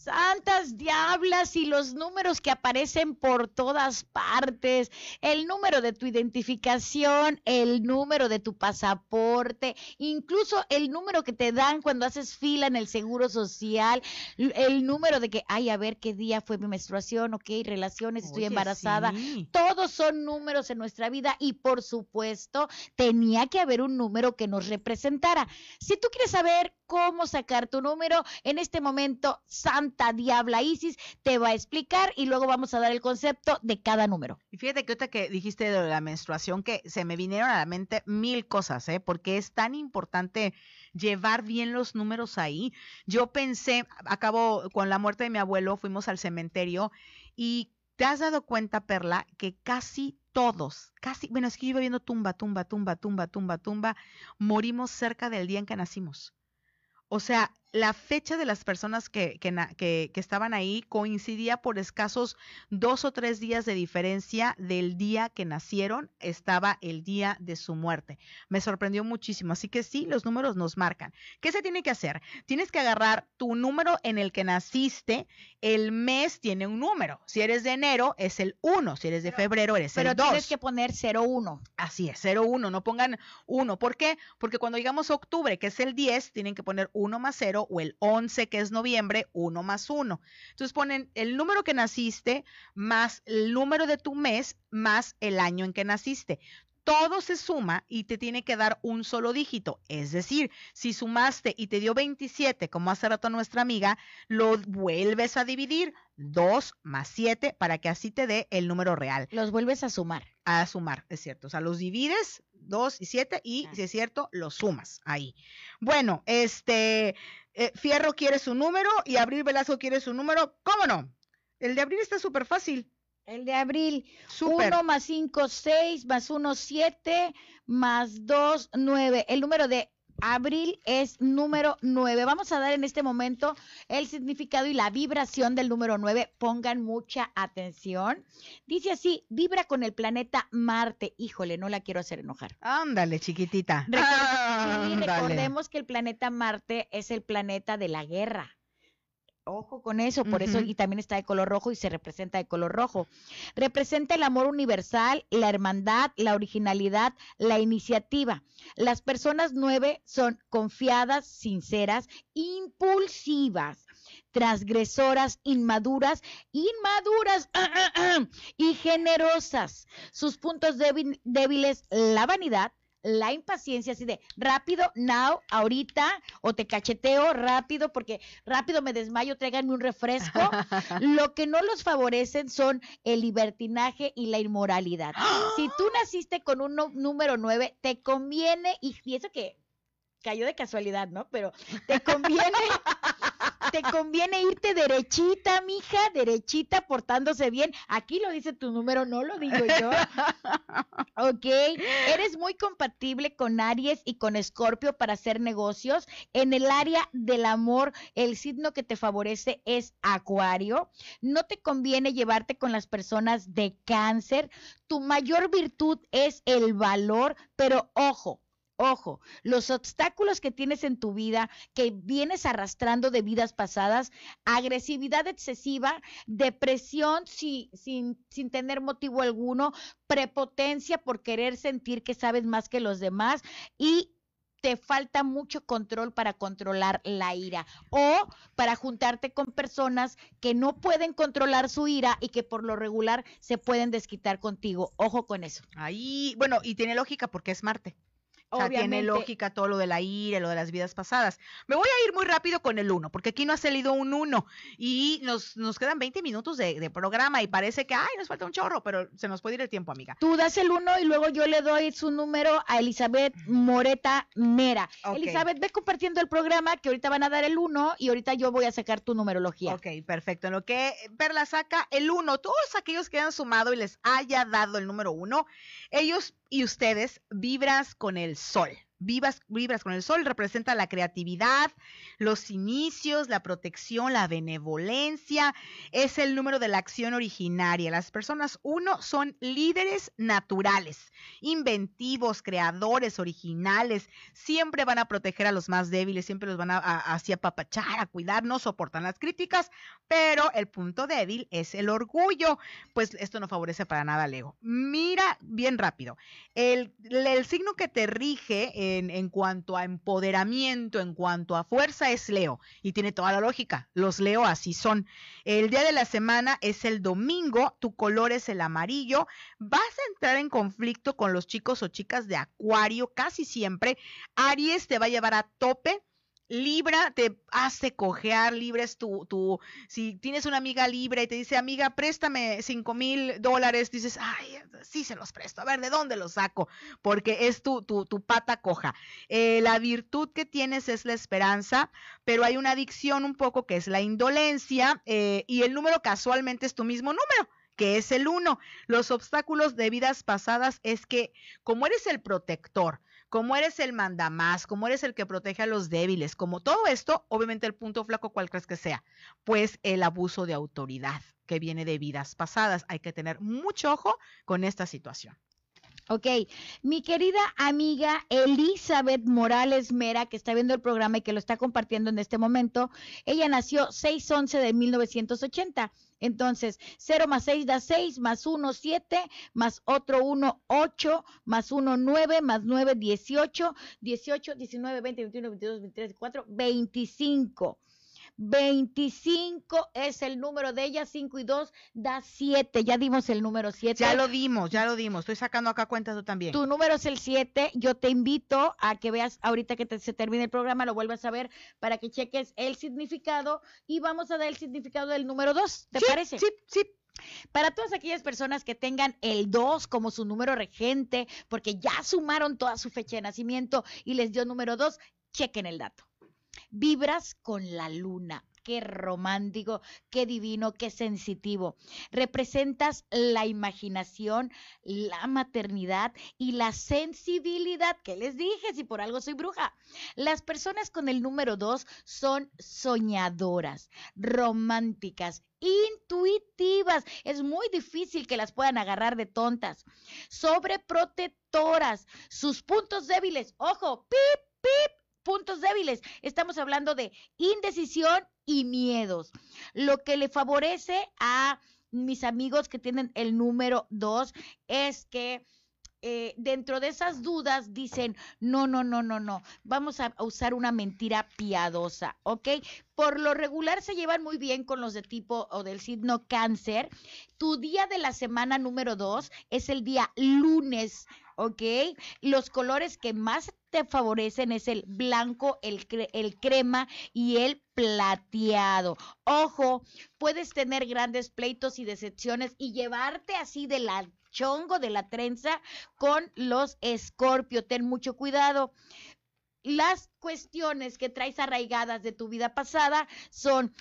Santas diablas y los números que aparecen por todas partes, el número de tu identificación, el número de tu pasaporte, incluso el número que te dan cuando haces fila en el seguro social, el número de que, ay, a ver qué día fue mi menstruación, ok, relaciones, estoy Oye, embarazada. sí. Todos son números en nuestra vida y por supuesto tenía que haber un número que nos representara. Si tú quieres saber cómo sacar tu número, en este momento Diabla Isis te va a explicar y luego vamos a dar el concepto de cada número. Y fíjate que ahorita que dijiste de la menstruación, que se me vinieron a la mente mil cosas, ¿eh? Porque es tan importante llevar bien los números ahí. Yo pensé, acabo con la muerte de mi abuelo, fuimos al cementerio y te has dado cuenta, Perla, que casi todos, casi, bueno, es que yo iba viendo tumba, tumba, tumba, tumba, tumba, tumba, morimos cerca del día en que nacimos. O sea, la fecha de las personas que, que, na- que- que estaban ahí coincidía por escasos dos o tres días de diferencia del día que nacieron, estaba el día de su muerte. Me sorprendió muchísimo. Así que sí, los números nos marcan. ¿Qué se tiene que hacer? Tienes que agarrar tu número en el que naciste. El mes tiene un número. Si eres de enero, es el 1. Si eres de Pero- febrero, eres Pero el 2. tienes que poner 01. Así es, 01, no pongan 1. ¿Por qué? Porque cuando llegamos a octubre, que es el 10, tienen que poner 1 más 0 o el 11, que es noviembre, 1 más 1. Entonces ponen el número que naciste más el número de tu mes más el año en que naciste. Todo se suma y te tiene que dar un solo dígito. Es decir, si sumaste y te dio 27, como hace rato nuestra amiga, lo vuelves a dividir 2 más 7 para que así te dé el número real Los vuelves a sumar. a sumar, es cierto. O sea, los divides 2 y 7 y Ah. si es cierto, los sumas ahí. Bueno, este, eh, Fierro quiere su número y Abril Velasco quiere su número. ¿Cómo no? El de Abril está súper fácil. El de abril, Súper. 1 más 5, 6, más 1, 7, más 2, 9. El número de abril es número 9. Vamos a dar en este momento el significado y la vibración del número 9. Pongan mucha atención. Dice así, vibra con el planeta Marte. Híjole, no la quiero hacer enojar. Ándale, chiquitita. Recor- sí, Ándale. recordemos que el planeta Marte es el planeta de la guerra. Ojo con eso, por eso y también está de color rojo y se representa de color rojo. Representa el amor universal, la hermandad, la originalidad, la iniciativa. Las personas nueve son confiadas, sinceras, impulsivas, transgresoras, inmaduras, inmaduras (clears throat) y generosas. Sus puntos débil- débiles, la vanidad, la impaciencia, así de rápido, now, ahorita, o te cacheteo rápido, porque rápido me desmayo, tráiganme un refresco. (laughs) Lo que no los favorecen son el libertinaje y la inmoralidad. Si tú naciste con un número 9, te conviene, y, y eso que cayó de casualidad, ¿no? Pero te conviene, (laughs) (laughs) te conviene irte derechita, mija, derechita, portándose bien. Aquí lo dice tu número, no lo digo yo. (laughs) Ok, eres muy compatible con Aries y con Escorpio para hacer negocios. En el área del amor, el signo que te favorece es Acuario. No te conviene llevarte con las personas de cáncer. Tu mayor virtud es el valor, pero ojo. Ojo, los obstáculos que tienes en tu vida, que vienes arrastrando de vidas pasadas, agresividad excesiva, depresión si- sin, sin tener motivo alguno, prepotencia por querer sentir que sabes más que los demás y te falta mucho control para controlar la ira o para juntarte con personas que no pueden controlar su ira y que por lo regular se pueden desquitar contigo. Ojo con eso. Ahí, bueno, y tiene lógica porque es Marte. O sea, tiene lógica todo lo de la ira, lo de las vidas pasadas. Me voy a ir muy rápido con el 1, porque aquí no ha salido un 1 y nos, nos quedan 20 minutos de, programa y parece que, ay, nos falta un chorro, pero se nos puede ir el tiempo, amiga. Tú das el 1 y luego yo le doy su número a Elizabeth Moreta Mera. Elizabeth, ve compartiendo el programa que ahorita van a dar el 1 y ahorita yo voy a sacar tu numerología. Ok, perfecto. En lo que Perla saca el 1, todos aquellos que han sumado y les haya dado el número 1, ellos y ustedes vibras con el sol. Vivas, vibras con el sol representa la creatividad, los inicios, la protección, la benevolencia, es el número de la acción originaria. Las personas, uno, son líderes naturales, inventivos, creadores, originales, siempre van a proteger a los más débiles, siempre los van a, así apapachar, a cuidar, no soportan las críticas, pero el punto débil es el orgullo, pues esto no favorece para nada al ego. Mira bien rápido, el, el signo que te rige, en, cuanto a empoderamiento, en cuanto a fuerza, es Leo. Y tiene toda la lógica. Los Leo así son. El día de la semana es el domingo, tu color es el amarillo. Vas a entrar en conflicto con los chicos o chicas de Acuario casi siempre. Aries te va a llevar a tope Libra te hace cojear, Libra es tu, tu, si tienes una amiga Libra y te dice, amiga, préstame cinco mil dólares, dices, ay, sí se los presto, a ver, ¿de dónde los saco? Porque es tu, tu, tu pata coja. Eh, la virtud que tienes es la esperanza, pero hay una adicción un poco que es la indolencia eh, y el número casualmente es tu mismo número que es el uno. Los obstáculos de vidas pasadas es que como eres el protector, como eres el mandamás, como eres el que protege a los débiles, como todo esto, obviamente el punto flaco cual crees que sea, pues el abuso de autoridad que viene de vidas pasadas. Hay que tener mucho ojo con esta situación. Ok, mi querida amiga Elizabeth Morales Mera, que está viendo el programa y que lo está compartiendo en este momento, ella nació 6-11 de 1980. Entonces, 0 más 6 da 6, más 1, 7, más otro 1, 8, más 1, 9, más 9, 18, 18, 19, 20, 21, 22, 23, 24, 25. 25 es el número de ella, 5 y 2 da 7. Ya dimos el número 7. Ya lo dimos, ya lo dimos. Estoy sacando acá cuentas tú también. Tu número es el 7. Yo te invito a que veas ahorita que se termine el programa, lo vuelvas a ver para que cheques el significado y vamos a dar el significado del número 2. ¿Te parece? Sí, sí. Para todas aquellas personas que tengan el 2 como su número regente, porque ya sumaron toda su fecha de nacimiento y les dio número 2, chequen el dato. Vibras con la luna. Qué romántico, qué divino, qué sensitivo. Representas la imaginación, la maternidad y la sensibilidad. ¿Qué les dije? Si por algo soy bruja. Las personas con el número dos son soñadoras, románticas, intuitivas. Es muy difícil que las puedan agarrar de tontas. Sobreprotectoras. Sus puntos débiles. Ojo, pip, pip, puntos débiles. Estamos hablando de indecisión y miedos. Lo que le favorece a mis amigos que tienen el número dos es que eh, dentro de esas dudas dicen, no, no, no, no, no, vamos a usar una mentira piadosa, ¿ok? Por lo regular se llevan muy bien con los de tipo o del signo cáncer. Tu día de la semana número dos es el día lunes, ¿ok? Los colores que más te favorecen es el blanco, el, el crema y el plateado. Ojo, puedes tener grandes pleitos y decepciones y llevarte así de la chongo de la trenza con los escorpio. Ten mucho cuidado. Las cuestiones que traes arraigadas de tu vida pasada son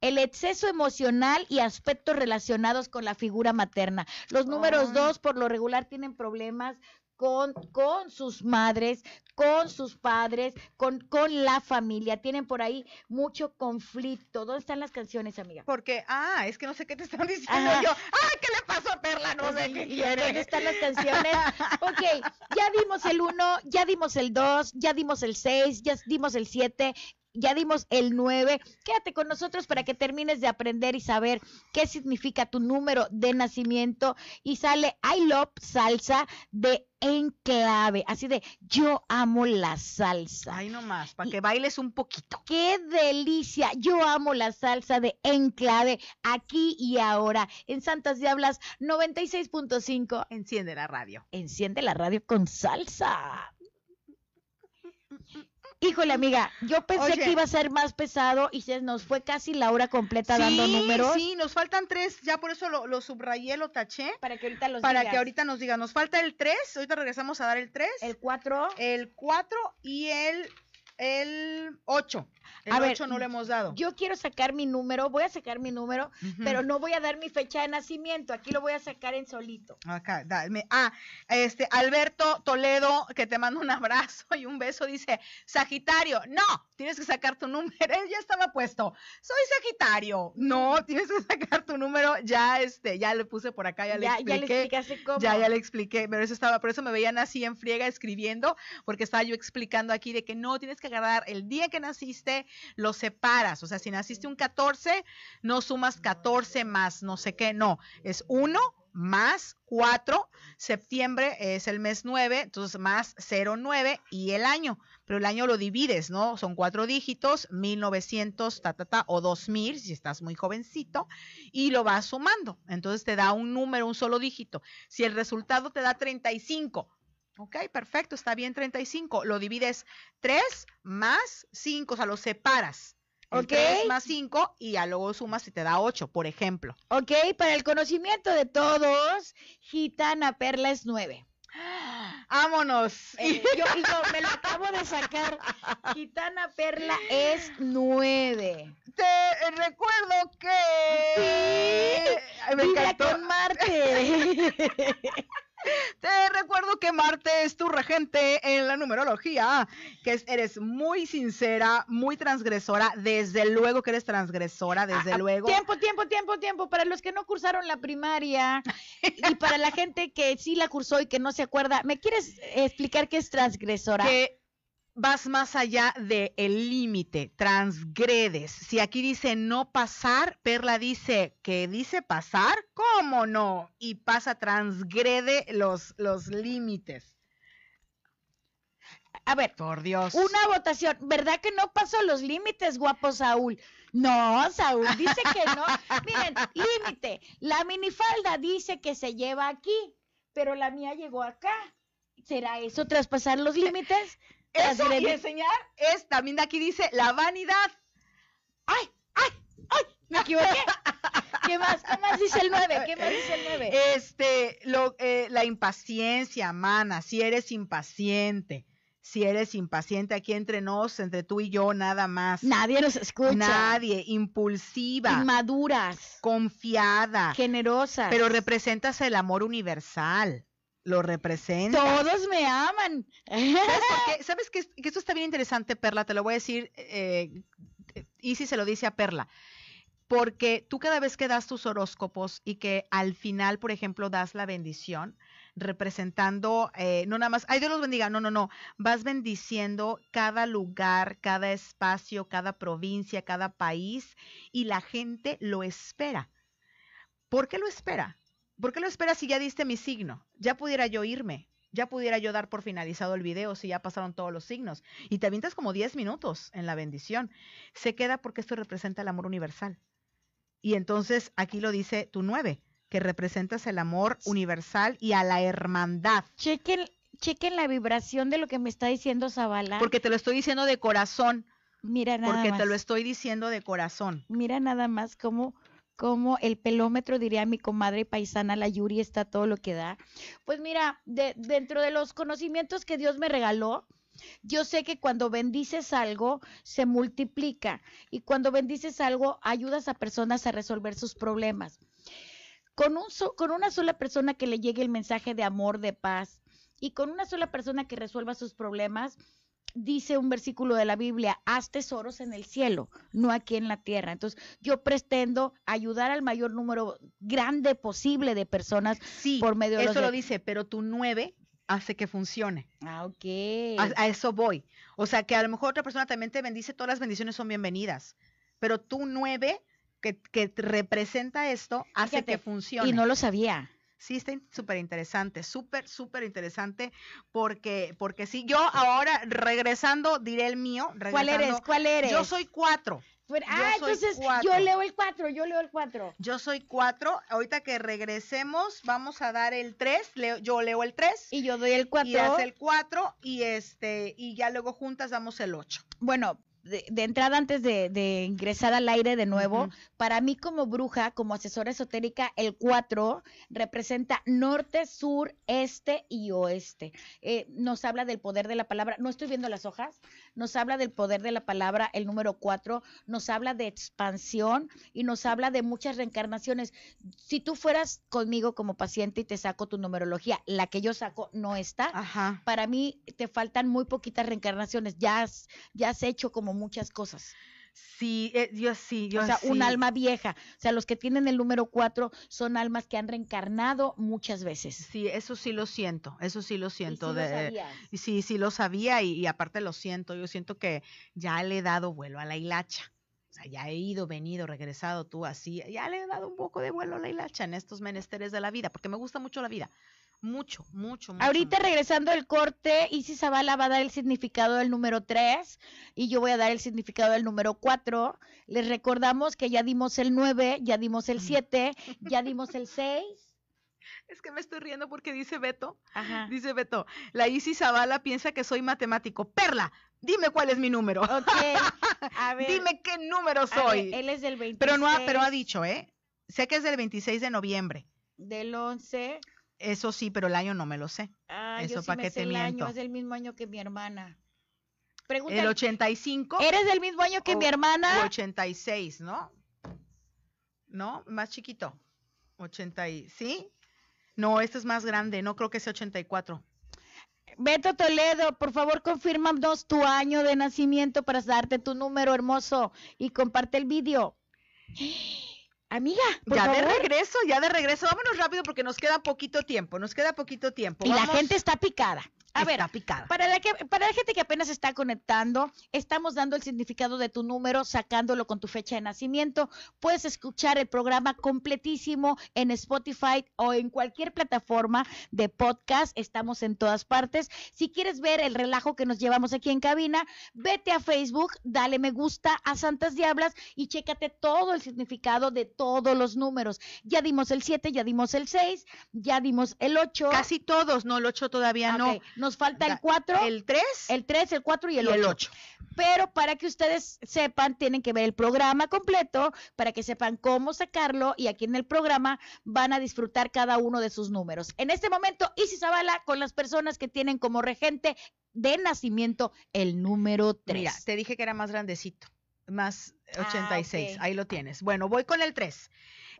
el exceso emocional y aspectos relacionados con la figura materna. Los números dos, por lo regular, tienen problemas con, con sus madres, con sus padres, con, con la familia. Tienen por ahí mucho conflicto. ¿Dónde están las canciones, amiga? Porque, ah, es que no sé qué te están (laughs) diciendo yo. Ah, ¿qué le pasó a Perla? No sé qué quiere. ¿Dónde están las canciones? (laughs) ok, ya dimos el 1, ya dimos el 2, ya dimos el 6, ya dimos el 7 ya dimos el 9. Quédate con nosotros para que termines de aprender y saber qué significa tu número de nacimiento. Y sale I Love Salsa de Enclave. Así de, yo amo la salsa. Ay, nomás, para que bailes un poquito. ¡Qué delicia! Yo amo la salsa de Enclave aquí y ahora en Santas Diablas 96.5. Enciende la radio. Enciende la radio con salsa. Híjole, amiga, yo pensé Oye. que iba a ser más pesado y se nos fue casi la hora completa dando números. Sí, nos faltan tres, ya por eso lo, lo subrayé, lo taché, Para que ahorita los para digas. que ahorita nos diga, nos falta el 3, ahorita regresamos a dar el 3, El 4. el 4 y el, el 8. El A ver, 8 no lo hemos dado. Yo quiero sacar mi número, voy a sacar mi número, pero no voy a dar mi fecha de nacimiento. Aquí lo voy a sacar en solito. Acá, dame. Ah, este, Alberto Toledo, que te mando un abrazo y un beso, dice, Sagitario, no, tienes que sacar tu número, (laughs) él ya estaba puesto, soy Sagitario, no, tienes que sacar tu número, ya, este, ya le puse por acá, ya, Ya, le ya le expliqué. explicaste cómo. Ya, ya le expliqué, pero eso estaba, por eso me veían así en friega escribiendo, porque estaba yo explicando aquí de que no, tienes que agarrar el día que naciste, lo separas, o sea, si naciste un 14, no sumas 14 más no sé qué, no, es 1 más 4, septiembre es el mes 9, entonces más 09 y el año, pero el año lo divides, ¿no? Son cuatro dígitos, 1900, ta, ta, ta, o 2000, si estás muy jovencito, y lo vas sumando. Entonces te da un número, un solo dígito. Si el resultado te da 35, ok, perfecto, está bien 35, lo divides 3 más 5, o sea, lo separas. El Ok. 3 más 5 y ya luego sumas y te da 8, por ejemplo. Ok, para el conocimiento de todos, Gitana Perla es 9. (gasps) ¡Vámonos! Eh, yo, yo me lo acabo de sacar. (laughs) Gitana Perla es 9. Te recuerdo que... Ay, me Vibra encantó. con Marte. (laughs) Te recuerdo que Marte es tu regente en la numerología, que es- eres muy sincera, muy transgresora, desde luego que eres transgresora, desde Ah, luego. Tiempo, tiempo, tiempo, tiempo. Para los que no cursaron la primaria y para la gente que sí la cursó y que no se acuerda, ¿me quieres explicar qué es transgresora? que vas más allá del límite, transgredes. Si aquí dice no pasar, Perla dice que dice pasar, ¿cómo no? Y pasa, transgrede los, los límites. A ver, Por Dios. una votación. ¿Verdad que no pasó los límites, guapo Saúl? No, Saúl dice que no. (laughs) Miren, límite. La minifalda dice que se lleva aquí, pero la mía llegó acá. ¿Será eso traspasar los límites? Eso y enseñar es, también aquí dice la vanidad. ¡Ay, ay, ay! Me equivoqué. ¿Qué más? ¿Qué más dice el 9? ¿Qué más dice el 9? Este, lo, eh, la impaciencia, mana, si eres impaciente, si eres impaciente aquí entre nos, entre tú y yo, nada más. Nadie nos escucha. Nadie, impulsiva, Inmaduras, confiada, generosas. pero representas el amor universal. Lo representa. todos me aman. ¿Sabes? (laughs) ¿Sabes que, que esto está bien interesante, Perla? Te lo voy a decir, eh, Easy se lo dice a Perla. Porque tú cada vez que das tus horóscopos y que al final, por ejemplo, das la bendición, representando, eh, no nada más, ay Dios los bendiga, no, no, no, vas bendiciendo cada lugar, cada espacio, cada provincia, cada país y la gente lo espera. ¿Por qué lo espera? ¿Por qué lo espera si ya diste mi signo? Ya pudiera yo irme, ya pudiera yo dar por finalizado el video si ya pasaron todos los signos. Y te avientas como 10 minutos en la bendición. Se queda porque esto representa el amor universal. Y entonces aquí lo dice tu 9, que representas el amor universal y a la hermandad. chequen, chequen la vibración de lo que me está diciendo Zavala. Porque te lo estoy diciendo de corazón, mira nada porque más. te lo estoy diciendo de corazón. Mira nada más cómo, cómo el pelómetro, diría mi comadre paisana, la Yuri, está todo lo que da. Pues mira, de, dentro de los conocimientos que Dios me regaló, yo sé que cuando bendices algo, se multiplica. Y cuando bendices algo, ayudas a personas a resolver sus problemas. Con, un con una sola persona que le llegue el mensaje de amor, de paz, y con una sola persona que resuelva sus problemas, dice un versículo de la Biblia, haz tesoros en el cielo, no aquí en la tierra. Entonces, yo pretendo ayudar al mayor número grande posible de personas Sí, por medio de eso los lo dice, pero tu 9 hace que funcione. Ah, ok. A, a eso voy. O sea, que a lo mejor otra persona también te bendice, todas las bendiciones son bienvenidas. Pero tú nueve, que, representa esto, hace Fíjate, que funcione. Y no lo sabía. Sí, está súper interesante, súper, súper interesante, porque, porque sí, yo ahora regresando, diré el mío. ¿Cuál eres? ¿Cuál eres? Yo soy cuatro. Yo ah, entonces cuatro. yo leo el 4, yo leo el 4. Yo soy cuatro. Ahorita que regresemos, vamos a dar el tres. Leo, yo leo el tres. Y yo doy el 4. Y hace el cuatro. Y este, y ya luego juntas damos el ocho. Bueno, de, de entrada antes de, de ingresar al aire de nuevo, para mí como bruja, como asesora esotérica, el 4 representa norte, sur, este y oeste. Eh, nos habla del poder de la palabra, no estoy viendo las hojas, nos habla del poder de la palabra, el número 4, nos habla de expansión y nos habla de muchas reencarnaciones. Si tú fueras conmigo como paciente y te saco tu numerología, la que yo saco no está, Ajá. para mí te faltan muy poquitas reencarnaciones. Ya has, ya has hecho como muchas cosas. Sí, eh, yo sí, yo o sea, un sí. alma vieja. O sea, los que tienen el número cuatro son almas que han reencarnado muchas veces. Sí, eso sí lo siento, eso sí lo Y siento. sí lo de, sabías. y sí, sí lo sabía y, y aparte lo siento. Yo siento que ya le he dado vuelo a la hilacha. O sea, ya he ido, venido, regresado tú así. Ya le he dado un poco de vuelo a la hilacha en estos menesteres de la vida, porque me gusta mucho la vida. Mucho, mucho, mucho. Ahorita mucho. regresando al corte, Isis Zavala va a dar el significado del número 3 y yo voy a dar el significado del número 4. Les recordamos que ya dimos el 9, ya dimos el 7, ya dimos el 6. (laughs) Es que me estoy riendo porque dice Beto, Ajá. dice Beto, la Isis Zavala piensa que soy matemático. Perla, dime cuál es mi número. Ok. (laughs) A ver. Dime qué número ver, soy. él es del 26. pero no ha, pero ha dicho, ¿eh? Sé que es del 26 de noviembre. Del 11. Eso sí, pero el año no me lo sé. Ah, Eso yo sí pa' me qué sé te el año, miento. es del mismo año que mi hermana. El Pregúntale, 85 ¿eres del mismo año que o- mi hermana? 86, ¿no? ¿No? Más chiquito. 80 y, ¿sí? No, este es más grande, no creo que sea 84. Beto Toledo, por favor, confírmanos tu año de nacimiento para darte tu número hermoso y comparte el vídeo. Amiga, por ya de regreso, ya de regreso. Vámonos rápido porque nos queda poquito tiempo, nos queda poquito tiempo. Y la gente está picada. A ver, está picada. Para la, que, para la gente que apenas está conectando, estamos dando el significado de tu número, sacándolo con tu fecha de nacimiento. Puedes escuchar el programa completísimo en Spotify o en cualquier plataforma de podcast. Estamos en todas partes. Si quieres ver el relajo que nos llevamos aquí en cabina, vete a Facebook, dale me gusta a Santas Diablas y chécate todo el significado de todos los números. Ya dimos el 7, ya dimos el 6, ya dimos el 8. Casi todos, no, el 8 todavía no. Nos falta el Da- 4, El 3 el 3, el 4 y el y el 8. 8. Pero para que ustedes sepan, tienen que ver el programa completo, para que sepan cómo sacarlo y aquí en el programa van a disfrutar cada uno de sus números. En este momento, Isis Zavala con las personas que tienen como regente de nacimiento el número 3. Mira, te dije que era más grandecito, más Ah, 86, ok. ahí lo tienes. Bueno, voy con el 3.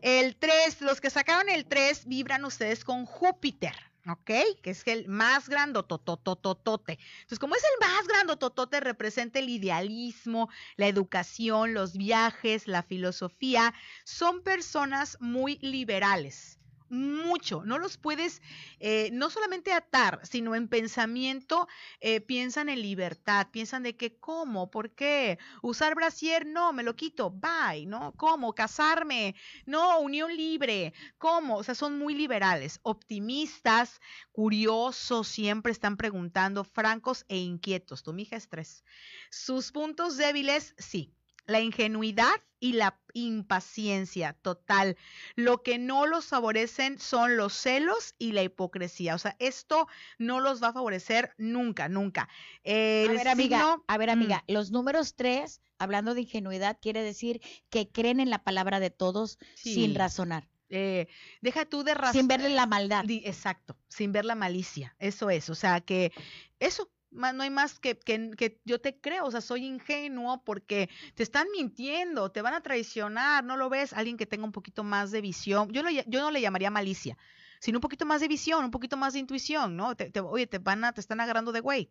El 3, los que sacaron el 3 vibran ustedes con Júpiter, ¿ok? Que es el más grandototototote. Entonces, como es el más grandototote, representa el idealismo, la educación, los viajes, la filosofía. Son personas muy liberales. Mucho, no los puedes eh, no solamente atar, sino en pensamiento eh, piensan en libertad, piensan de que cómo, por qué, usar brasier, no, me lo quito, bye, ¿no? ¿Cómo? Casarme, no, unión libre, ¿cómo? O sea, son muy liberales, optimistas, curiosos, siempre están preguntando, francos e inquietos. Tu mija es tres. Sus puntos débiles, sí. La ingenuidad y la impaciencia total. Lo que no los favorecen son los celos y la hipocresía. O sea, esto no los va a favorecer nunca, nunca. El a ver, amiga, signo- a ver, Mm. amiga, los números 3, hablando de ingenuidad, quiere decir que creen en la palabra de todos Sí. sin razonar, eh, deja tú de razón. sin verle la maldad. Exacto, sin ver la malicia. Eso es. O sea, que eso. No hay más que, que, yo te creo, o sea, soy ingenuo porque te están mintiendo, te van a traicionar, ¿no lo ves? Alguien que tenga un poquito más de visión, yo, yo no le llamaría malicia, sino un poquito más de visión, un poquito más de intuición, ¿no? Te, te- oye, te van a, te están agarrando de güey.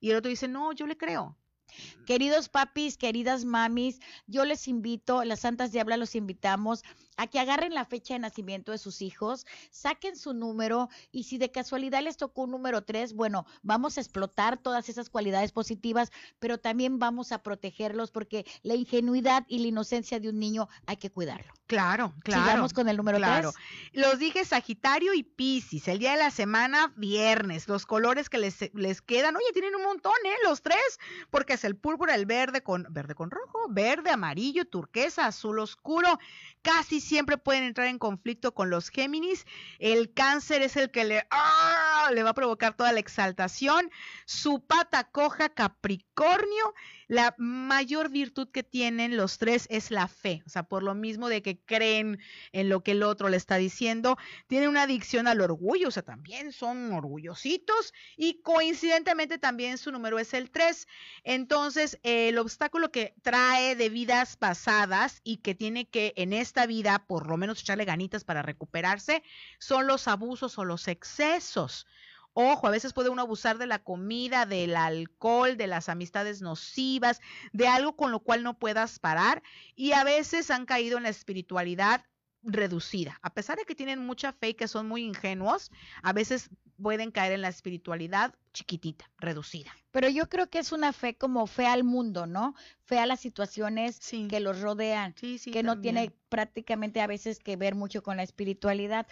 Y el otro dice, no, yo le creo. Queridos papis, queridas mamis, yo les invito, las Santas Diablas los invitamos a que agarren la fecha de nacimiento de sus hijos, saquen su número y si de casualidad les tocó un número 3, bueno, vamos a explotar todas esas cualidades positivas, pero también vamos a protegerlos porque la ingenuidad y la inocencia de un niño hay que cuidarlo. Claro, claro. Sigamos con el número Claro. 3. Los dije Sagitario y Piscis. El día de la semana, viernes. Los colores que les, les quedan, oye, tienen un montón, ¿eh? Los tres. Porque es el púrpura, el verde con, verde con rojo, verde, amarillo, turquesa, azul oscuro. Casi siempre pueden entrar en conflicto con los Géminis. El cáncer es el que le, ¡ah! le va a provocar toda la exaltación. Su pata coja, Capricornio. La mayor virtud que tienen los tres es la fe. O sea, por lo mismo de que creen en lo que el otro le está diciendo, tienen una adicción al orgullo, o sea, también son orgullositos y coincidentemente también su número es el 3. Entonces, el obstáculo que trae de vidas pasadas y que tiene que en esta vida por lo menos echarle ganitas para recuperarse son los abusos o los excesos. Ojo, a veces puede uno abusar de la comida, del alcohol, de las amistades nocivas, de algo con lo cual no puedas parar y a veces han caído en la espiritualidad reducida. A pesar de que tienen mucha fe y que son muy ingenuos, a veces pueden caer en la espiritualidad chiquitita, reducida. Pero yo creo que es una fe como fe al mundo, ¿no? Fe a las situaciones Sí. que los rodean. Sí, sí. que no tiene prácticamente a veces que ver mucho con la espiritualidad.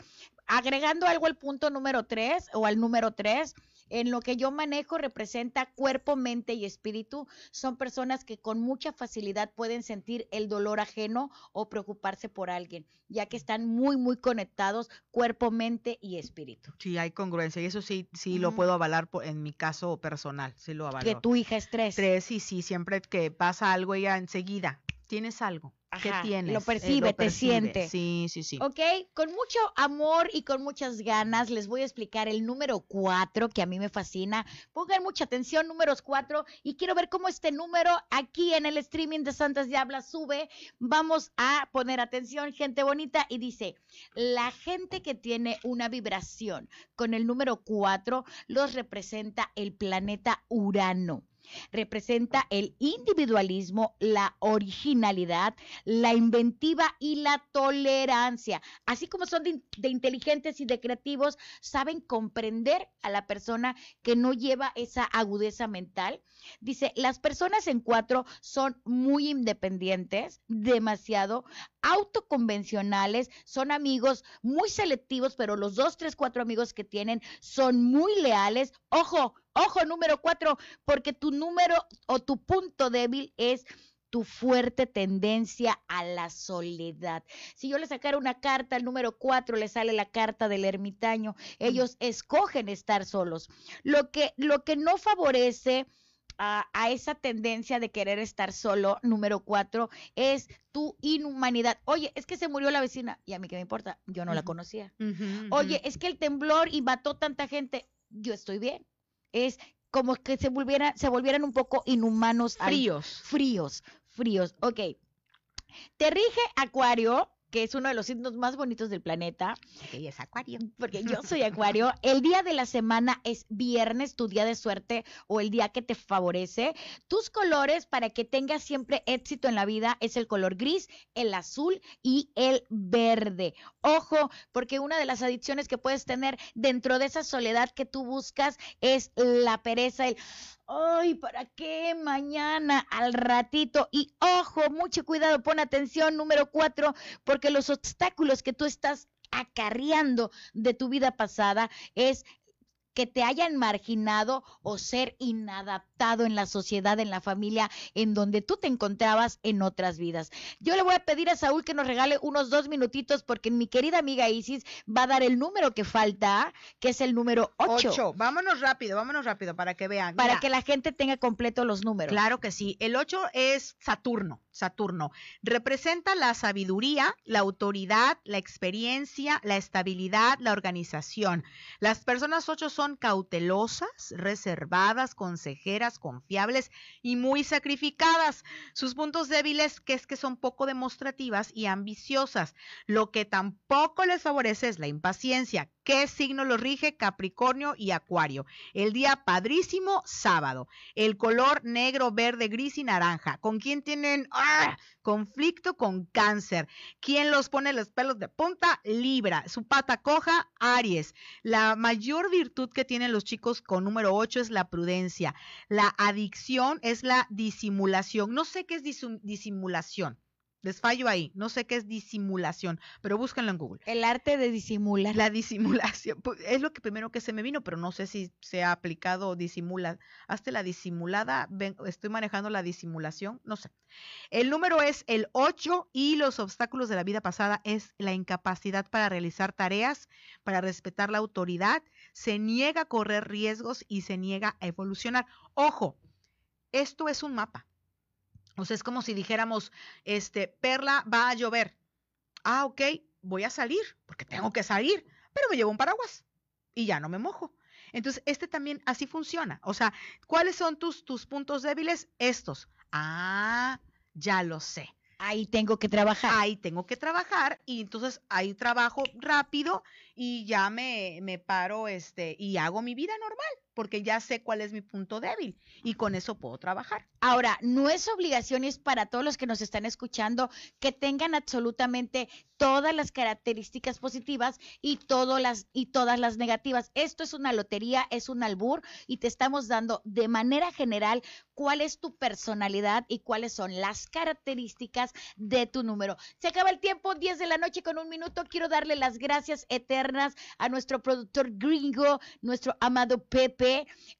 Agregando algo al punto número tres o al número tres, en lo que yo manejo representa cuerpo, mente y espíritu. Son personas que con mucha facilidad pueden sentir el dolor ajeno o preocuparse por alguien, ya que están muy, muy conectados cuerpo, mente y espíritu. Sí, hay congruencia y eso sí, sí lo puedo avalar por- en mi caso personal, sí lo avalo. Que tu hija es tres. Tres, y sí, siempre que pasa algo, ella enseguida, tienes algo. ¿Qué Ajá, tienes? lo Eh, percibe, te siente. Sí, sí, sí. Ok, con mucho amor y con muchas ganas les voy a explicar el número cuatro que a mí me fascina. Pongan mucha atención, números cuatro, y quiero ver cómo este número aquí en el streaming de Santas Diablas sube. Vamos a poner atención, gente bonita, y dice, la gente que tiene una vibración con el número cuatro los representa el planeta Urano. Representa el individualismo, la originalidad, la inventiva y la tolerancia. Así como son de, in- de inteligentes y de creativos, saben comprender a la persona que no lleva esa agudeza mental. Dice, las personas en cuatro son muy independientes, demasiado autoconvencionales, son amigos muy selectivos, pero los dos, tres, cuatro amigos que tienen son muy leales. Ojo, ojo, número cuatro, porque tu número o tu punto débil es tu fuerte tendencia a la soledad. Si yo le sacara una carta al número 4, le sale la carta del ermitaño. Ellos escogen estar solos. Lo que, lo que no favorece a, a esa tendencia de querer estar solo, número 4, es tu inhumanidad. Oye, es que se murió la vecina. Y a mí qué me importa, yo no la conocía. Oye, es que el temblor y mató tanta gente. Yo estoy bien. Es como que se volvieran, se volvieran un poco inhumanos al- fríos. fríos, fríos. Ok. Te rige Acuario, que es uno de los signos más bonitos del planeta, Ella es acuario. porque yo (laughs) soy Acuario. El día de la semana es viernes, tu día de suerte o el día que te favorece. Tus colores para que tengas siempre éxito en la vida es el color gris, el azul y el verde. Ojo, porque una de las adicciones que puedes tener dentro de esa soledad que tú buscas es la pereza, el Ay, ¿para qué mañana al ratito? Y ojo, mucho cuidado, pon atención, número cuatro, porque los obstáculos que tú estás acarreando de tu vida pasada es que te hayan marginado o ser inadaptado en la sociedad, en la familia, en donde tú te encontrabas en otras vidas. Yo le voy a pedir a Saúl que nos regale unos dos minutitos porque mi querida amiga Isis va a dar el número que falta, que es el número ocho, Ocho. Vámonos rápido, vámonos rápido para que vean. para Mira, que la gente tenga completo los números. Claro que sí. El 8 es Saturno. Saturno representa la sabiduría, la autoridad, la experiencia, la estabilidad, la organización. Las personas 8 son cautelosas, reservadas, consejeras, confiables y muy sacrificadas. Sus puntos débiles que es que son poco demostrativas y ambiciosas. Lo que tampoco les favorece es la impaciencia. ¿Qué signo los rige? Capricornio y Acuario. El día padrísimo, sábado. El color negro, verde, gris y naranja. ¿Con quién tienen ¡ah! conflicto? Con cáncer. ¿Quién los pone los pelos de punta? Libra. Su pata coja, Aries. La mayor virtud que tienen los chicos con número 8 es la prudencia. La adicción es la disimulación. No sé qué es disimulación. Les fallo ahí. No sé qué es disimulación, pero búsquenlo en Google. El arte de disimular. La disimulación. Es lo que primero que se me vino, pero no sé si se ha aplicado disimula. Hazte la disimulada. estoy manejando la disimulación. No sé. El número es el 8 y los obstáculos de la vida pasada es la incapacidad para realizar tareas, para respetar la autoridad. Se niega a correr riesgos y se niega a evolucionar. Ojo, esto es un mapa. O sea, es como si dijéramos, este, Perla, va a llover. Ah, ok, voy a salir, porque tengo que salir, pero me llevo un paraguas y ya no me mojo. Entonces, este también así funciona. O sea, ¿cuáles son tus, tus puntos débiles? Estos. Ah, ya lo sé. Ahí tengo que trabajar. Ahí tengo que trabajar y entonces ahí trabajo rápido y ya me, me paro este y hago mi vida normal porque ya sé cuál es mi punto débil y con eso puedo trabajar. Ahora, no es obligación y es para todos los que nos están escuchando que tengan absolutamente todas las características positivas y, las, y todas las negativas. Esto es una lotería, es un albur y te estamos dando de manera general cuál es tu personalidad y cuáles son las características de tu número. Se acaba el tiempo, 10 de la noche con un minuto. Quiero darle las gracias eternas a nuestro productor gringo, nuestro amado Pepe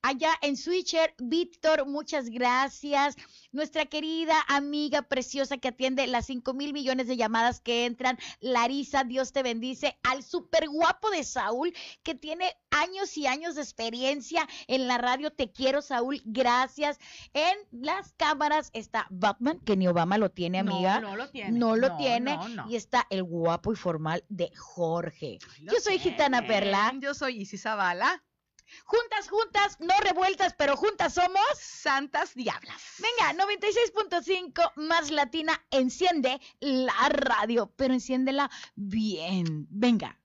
allá en Switcher. Víctor, muchas gracias. Nuestra querida amiga preciosa que atiende las 5 mil millones de llamadas que entran. Larisa, Dios te bendice. Al super guapo de Saúl, que tiene años y años de experiencia en la radio. Te quiero, Saúl. Gracias. En las cámaras está Batman, que ni Obama lo tiene, amiga. No, no lo tiene. No lo tiene. y está el guapo y formal de Jorge. Yo soy Gitana Perla. Yo soy Isis Zavala. Juntas, juntas, no revueltas, pero juntas somos santas diablas. Venga, 96.5 más latina, enciende la radio, pero enciéndela bien. Venga.